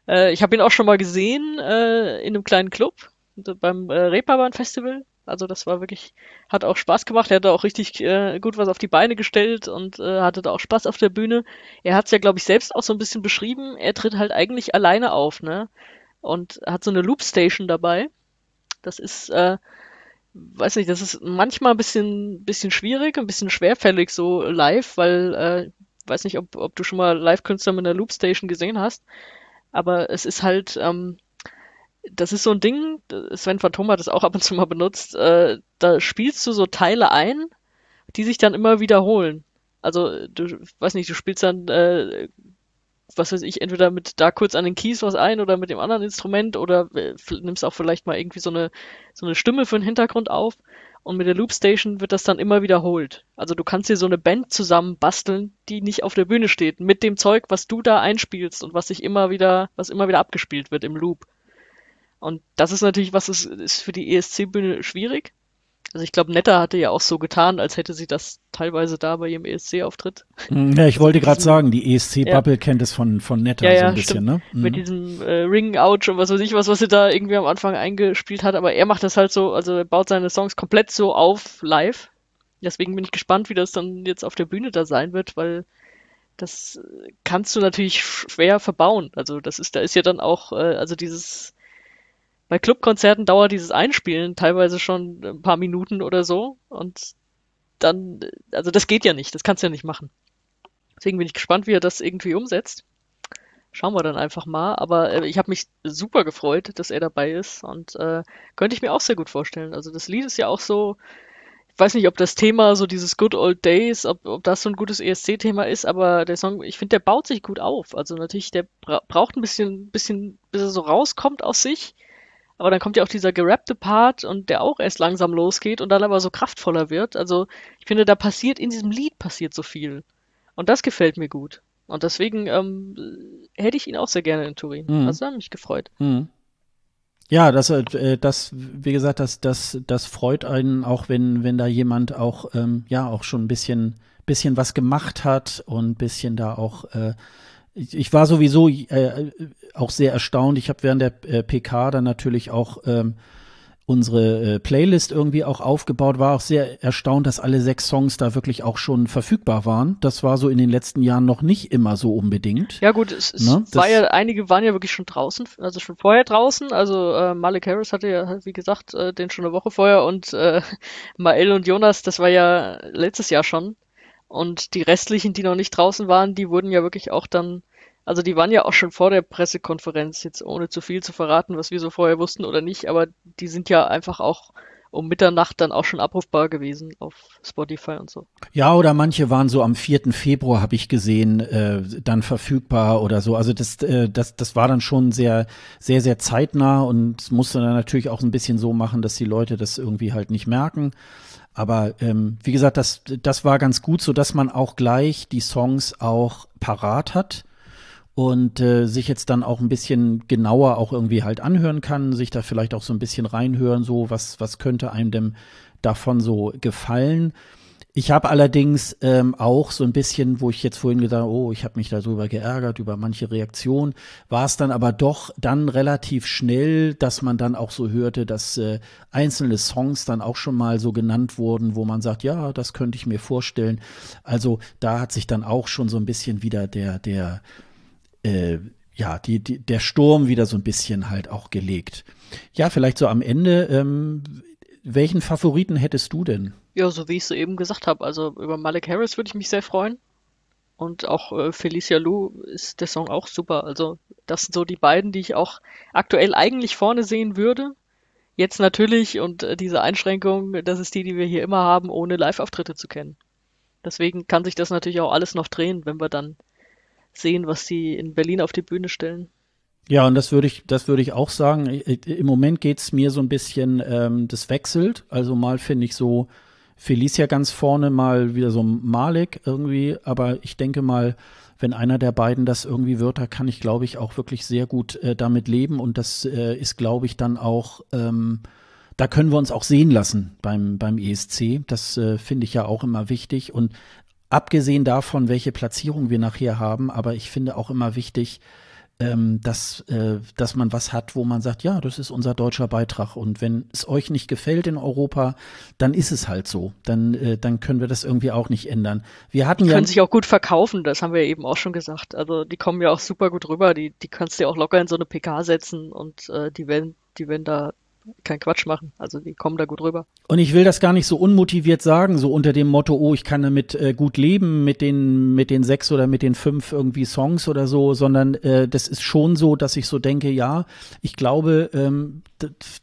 Äh, ich habe ihn auch schon mal gesehen äh, in einem kleinen Club beim äh, Reeperbahn Festival. Also das war wirklich, hat auch Spaß gemacht. Er hat auch richtig äh, gut was auf die Beine gestellt und äh, hatte da auch Spaß auf der Bühne. Er hat es ja, glaube ich, selbst auch so ein bisschen beschrieben. Er tritt halt eigentlich alleine auf, ne? Und hat so eine Loopstation dabei. Das ist, äh, weiß nicht, das ist manchmal ein bisschen, bisschen schwierig, ein bisschen schwerfällig so live, weil, äh, weiß nicht, ob, ob du schon mal Live-Künstler mit einer Loopstation gesehen hast. Aber es ist halt, ähm, das ist so ein Ding, Sven Phantom hat das auch ab und zu mal benutzt, äh, da spielst du so Teile ein, die sich dann immer wiederholen. Also, du, weiß nicht, du spielst dann, äh, was weiß ich, entweder mit da kurz an den Keys was ein oder mit dem anderen Instrument oder äh, nimmst auch vielleicht mal irgendwie so eine, so eine Stimme für den Hintergrund auf und mit der Loopstation wird das dann immer wiederholt. Also du kannst dir so eine Band zusammen basteln, die nicht auf der Bühne steht, mit dem Zeug, was du da einspielst und was sich immer wieder, was immer wieder abgespielt wird im Loop. Und das ist natürlich was, ist, ist für die ESC-Bühne schwierig. Also ich glaube, Netta hatte ja auch so getan, als hätte sie das teilweise da bei ihrem ESC-Auftritt. Hm, ja, ich wollte gerade sagen, die ESC-Bubble ja. kennt es von, von Netta ja, ja, so ein bisschen, stimmt. ne? Mhm. Mit diesem äh, Ring-Ouch und was weiß ich was, was sie da irgendwie am Anfang eingespielt hat. Aber er macht das halt so, also er baut seine Songs komplett so auf live. Deswegen bin ich gespannt, wie das dann jetzt auf der Bühne da sein wird, weil das kannst du natürlich schwer verbauen. Also das ist, da ist ja dann auch, äh, also dieses bei Clubkonzerten dauert dieses Einspielen teilweise schon ein paar Minuten oder so und dann, also das geht ja nicht, das kannst du ja nicht machen. Deswegen bin ich gespannt, wie er das irgendwie umsetzt. Schauen wir dann einfach mal. Aber äh, ich habe mich super gefreut, dass er dabei ist und äh, könnte ich mir auch sehr gut vorstellen. Also das Lied ist ja auch so, ich weiß nicht, ob das Thema so dieses Good Old Days, ob, ob das so ein gutes ESC-Thema ist, aber der Song, ich finde, der baut sich gut auf. Also natürlich, der bra braucht ein bisschen, bisschen, bis er so rauskommt aus sich. Aber dann kommt ja auch dieser gerappte Part und der auch erst langsam losgeht und dann aber so kraftvoller wird. Also ich finde, da passiert in diesem Lied passiert so viel. Und das gefällt mir gut. Und deswegen ähm, hätte ich ihn auch sehr gerne in Turin. Mhm. Also hat mich gefreut. Mhm. Ja, das, äh, das, wie gesagt, das, das, das freut einen auch, wenn, wenn da jemand auch, ähm, ja, auch schon ein bisschen, bisschen was gemacht hat und ein bisschen da auch äh, ich, ich war sowieso äh, auch sehr erstaunt. Ich habe während der äh, PK dann natürlich auch ähm, unsere äh, Playlist irgendwie auch aufgebaut, war auch sehr erstaunt, dass alle sechs Songs da wirklich auch schon verfügbar waren. Das war so in den letzten Jahren noch nicht immer so unbedingt. Ja gut, es, es ne? war ja, einige waren ja wirklich schon draußen, also schon vorher draußen. Also äh, Malik Harris hatte ja, wie gesagt, äh, den schon eine Woche vorher und äh, Mael und Jonas, das war ja letztes Jahr schon. Und die restlichen, die noch nicht draußen waren, die wurden ja wirklich auch dann, also die waren ja auch schon vor der Pressekonferenz, jetzt ohne zu viel zu verraten, was wir so vorher wussten oder nicht, aber die sind ja einfach auch um Mitternacht dann auch schon abrufbar gewesen auf Spotify und so. Ja, oder manche waren so am 4. Februar, habe ich gesehen, äh, dann verfügbar oder so. Also das, äh, das, das war dann schon sehr, sehr, sehr zeitnah und musste dann natürlich auch ein bisschen so machen, dass die Leute das irgendwie halt nicht merken. Aber ähm, wie gesagt, das, das war ganz gut, so dass man auch gleich die Songs auch parat hat und äh, sich jetzt dann auch ein bisschen genauer auch irgendwie halt anhören kann, sich da vielleicht auch so ein bisschen reinhören, so was, was könnte einem denn davon so gefallen. Ich habe allerdings ähm, auch so ein bisschen, wo ich jetzt vorhin gesagt habe, oh, ich habe mich darüber geärgert, über manche Reaktionen, war es dann aber doch dann relativ schnell, dass man dann auch so hörte, dass äh, einzelne Songs dann auch schon mal so genannt wurden, wo man sagt, ja, das könnte ich mir vorstellen. Also da hat sich dann auch schon so ein bisschen wieder der, der, äh, ja, die, die, der Sturm wieder so ein bisschen halt auch gelegt. Ja, vielleicht so am Ende, ähm, welchen Favoriten hättest du denn? Ja, so wie ich es eben gesagt habe. Also über Malik Harris würde ich mich sehr freuen. Und auch äh, Felicia Lou ist der Song auch super. Also das sind so die beiden, die ich auch aktuell eigentlich vorne sehen würde. Jetzt natürlich und äh, diese Einschränkung, das ist die, die wir hier immer haben, ohne Live-Auftritte zu kennen. Deswegen kann sich das natürlich auch alles noch drehen, wenn wir dann sehen, was sie in Berlin auf die Bühne stellen. Ja, und das würde ich, das würde ich auch sagen. Im Moment geht's mir so ein bisschen, ähm, das wechselt. Also mal finde ich so Felicia ganz vorne, mal wieder so Malik irgendwie. Aber ich denke mal, wenn einer der beiden das irgendwie wird, da kann ich, glaube ich, auch wirklich sehr gut äh, damit leben. Und das äh, ist, glaube ich, dann auch, ähm, da können wir uns auch sehen lassen beim, beim ESC. Das äh, finde ich ja auch immer wichtig. Und abgesehen davon, welche Platzierung wir nachher haben, aber ich finde auch immer wichtig, ähm, dass, äh, dass man was hat, wo man sagt, ja, das ist unser deutscher Beitrag. Und wenn es euch nicht gefällt in Europa, dann ist es halt so. Dann, äh, dann können wir das irgendwie auch nicht ändern. Wir hatten die ja. können sich auch gut verkaufen, das haben wir eben auch schon gesagt. Also die kommen ja auch super gut rüber. Die, die kannst du ja auch locker in so eine PK setzen und äh, die werden, die werden da keinen Quatsch machen. Also die kommen da gut rüber. Und ich will das gar nicht so unmotiviert sagen, so unter dem Motto, oh, ich kann damit äh, gut leben mit den mit den sechs oder mit den fünf irgendwie Songs oder so, sondern äh, das ist schon so, dass ich so denke, ja, ich glaube, ähm,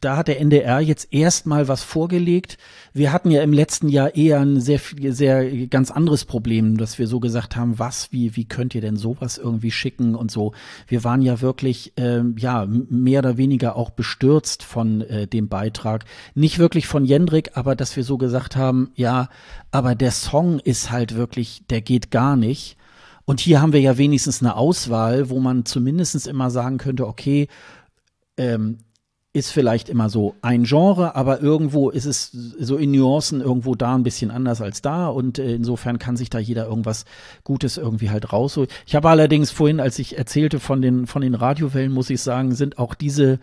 da hat der NDR jetzt erstmal was vorgelegt. Wir hatten ja im letzten Jahr eher ein sehr sehr ganz anderes Problem, dass wir so gesagt haben, was, wie wie könnt ihr denn sowas irgendwie schicken und so. Wir waren ja wirklich ähm, ja mehr oder weniger auch bestürzt von äh, dem Beitrag, nicht wirklich von Jendrik, aber dass wir so gesagt haben, ja, aber der Song ist halt wirklich, der geht gar nicht. Und hier haben wir ja wenigstens eine Auswahl, wo man zumindest immer sagen könnte, okay, ähm, ist vielleicht immer so ein Genre, aber irgendwo ist es so in Nuancen irgendwo da ein bisschen anders als da und äh, insofern kann sich da jeder irgendwas Gutes irgendwie halt rausholen. Ich habe allerdings vorhin, als ich erzählte von den von den Radiowellen, muss ich sagen, sind auch diese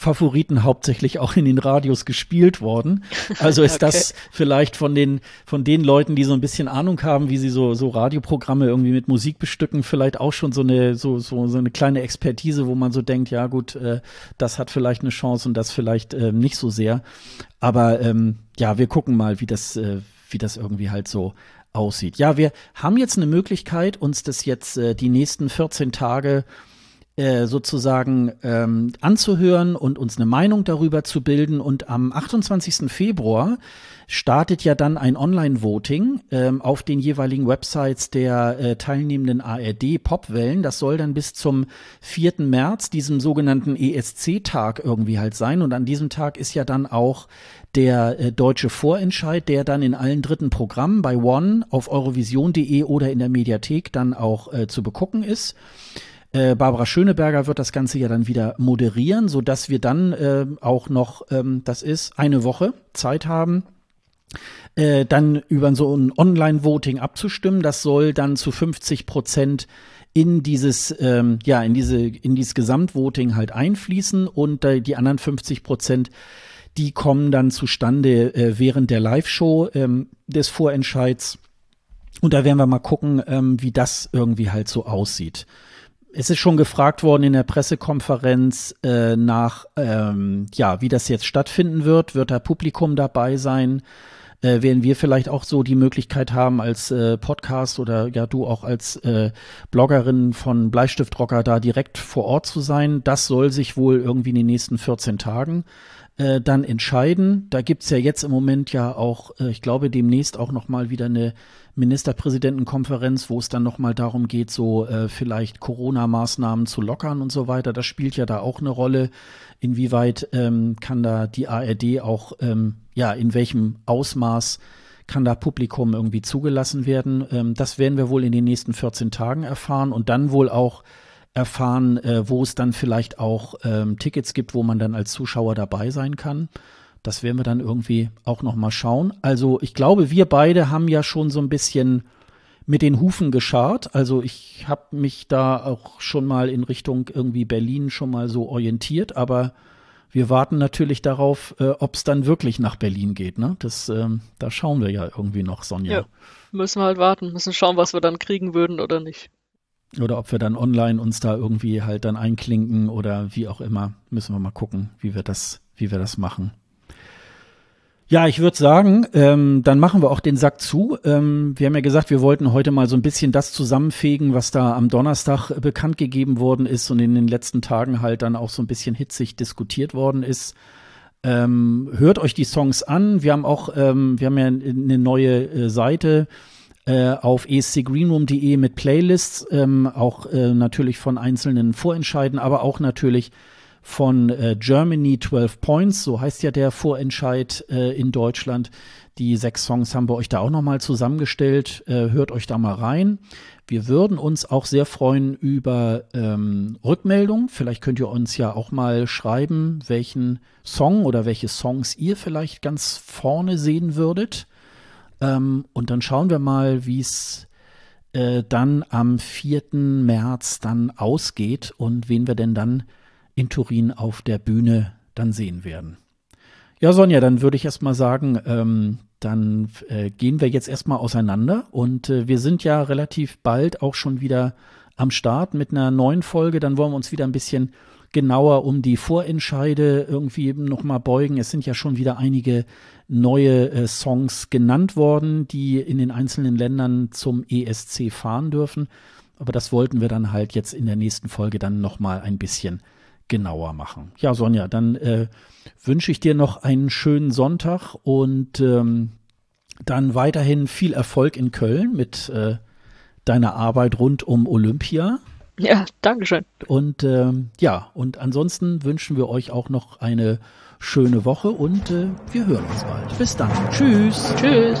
Favoriten hauptsächlich auch in den Radios gespielt worden. Also ist okay. das vielleicht von den, von den Leuten, die so ein bisschen Ahnung haben, wie sie so, so Radioprogramme irgendwie mit Musik bestücken, vielleicht auch schon so eine, so, so, so eine kleine Expertise, wo man so denkt, ja gut, äh, das hat vielleicht eine Chance und das vielleicht äh, nicht so sehr. Aber ähm, ja, wir gucken mal, wie das, äh, wie das irgendwie halt so aussieht. Ja, wir haben jetzt eine Möglichkeit, uns das jetzt äh, die nächsten 14 Tage äh, sozusagen ähm, anzuhören und uns eine Meinung darüber zu bilden. Und am 28. Februar startet ja dann ein Online-Voting ähm, auf den jeweiligen Websites der äh, teilnehmenden ARD-Popwellen. Das soll dann bis zum 4. März, diesem sogenannten ESC-Tag irgendwie halt sein. Und an diesem Tag ist ja dann auch der äh, deutsche Vorentscheid, der dann in allen dritten Programmen bei One auf eurovision.de oder in der Mediathek dann auch äh, zu begucken ist. Äh, Barbara Schöneberger wird das Ganze ja dann wieder moderieren, so dass wir dann äh, auch noch, ähm, das ist eine Woche Zeit haben, äh, dann über so ein Online-Voting abzustimmen. Das soll dann zu 50 Prozent in dieses ähm, ja in diese in dieses Gesamtvoting halt einfließen und äh, die anderen 50 Prozent die kommen dann zustande äh, während der Live-Show ähm, des Vorentscheids und da werden wir mal gucken ähm, wie das irgendwie halt so aussieht es ist schon gefragt worden in der Pressekonferenz äh, nach, ähm, ja, wie das jetzt stattfinden wird. Wird da Publikum dabei sein? Äh, werden wir vielleicht auch so die Möglichkeit haben, als äh, Podcast oder ja du auch als äh, Bloggerin von Bleistiftrocker da direkt vor Ort zu sein? Das soll sich wohl irgendwie in den nächsten 14 Tagen äh, dann entscheiden. Da gibt's ja jetzt im Moment ja auch, äh, ich glaube, demnächst auch nochmal wieder eine Ministerpräsidentenkonferenz, wo es dann nochmal darum geht, so äh, vielleicht Corona-Maßnahmen zu lockern und so weiter. Das spielt ja da auch eine Rolle. Inwieweit ähm, kann da die ARD auch, ähm, ja, in welchem Ausmaß kann da Publikum irgendwie zugelassen werden? Ähm, das werden wir wohl in den nächsten 14 Tagen erfahren und dann wohl auch erfahren, äh, wo es dann vielleicht auch ähm, Tickets gibt, wo man dann als Zuschauer dabei sein kann. Das werden wir dann irgendwie auch noch mal schauen. Also ich glaube, wir beide haben ja schon so ein bisschen mit den Hufen geschart. Also ich habe mich da auch schon mal in Richtung irgendwie Berlin schon mal so orientiert, aber wir warten natürlich darauf, äh, ob es dann wirklich nach Berlin geht. Ne? Das, ähm, da schauen wir ja irgendwie noch, Sonja. Ja, müssen wir halt warten, müssen schauen, was wir dann kriegen würden oder nicht. Oder ob wir dann online uns da irgendwie halt dann einklinken oder wie auch immer, müssen wir mal gucken, wie wir das, wie wir das machen. Ja, ich würde sagen, ähm, dann machen wir auch den Sack zu. Ähm, wir haben ja gesagt, wir wollten heute mal so ein bisschen das zusammenfegen, was da am Donnerstag äh, bekannt gegeben worden ist und in den letzten Tagen halt dann auch so ein bisschen hitzig diskutiert worden ist. Ähm, hört euch die Songs an. Wir haben auch, ähm, wir haben ja eine neue äh, Seite äh, auf escgreenroom.de mit Playlists, ähm, auch äh, natürlich von einzelnen Vorentscheiden, aber auch natürlich von äh, Germany 12 Points, so heißt ja der Vorentscheid äh, in Deutschland. Die sechs Songs haben wir euch da auch nochmal zusammengestellt. Äh, hört euch da mal rein. Wir würden uns auch sehr freuen über ähm, Rückmeldungen. Vielleicht könnt ihr uns ja auch mal schreiben, welchen Song oder welche Songs ihr vielleicht ganz vorne sehen würdet. Ähm, und dann schauen wir mal, wie es äh, dann am 4. März dann ausgeht und wen wir denn dann in Turin auf der Bühne dann sehen werden. Ja, Sonja, dann würde ich erst mal sagen, ähm, dann äh, gehen wir jetzt erstmal auseinander und äh, wir sind ja relativ bald auch schon wieder am Start mit einer neuen Folge. Dann wollen wir uns wieder ein bisschen genauer um die Vorentscheide irgendwie nochmal beugen. Es sind ja schon wieder einige neue äh, Songs genannt worden, die in den einzelnen Ländern zum ESC fahren dürfen. Aber das wollten wir dann halt jetzt in der nächsten Folge dann nochmal ein bisschen genauer machen. Ja, Sonja, dann äh, wünsche ich dir noch einen schönen Sonntag und ähm, dann weiterhin viel Erfolg in Köln mit äh, deiner Arbeit rund um Olympia. Ja, Dankeschön. Und ähm, ja, und ansonsten wünschen wir euch auch noch eine schöne Woche und äh, wir hören uns bald. Bis dann. Tschüss. Tschüss.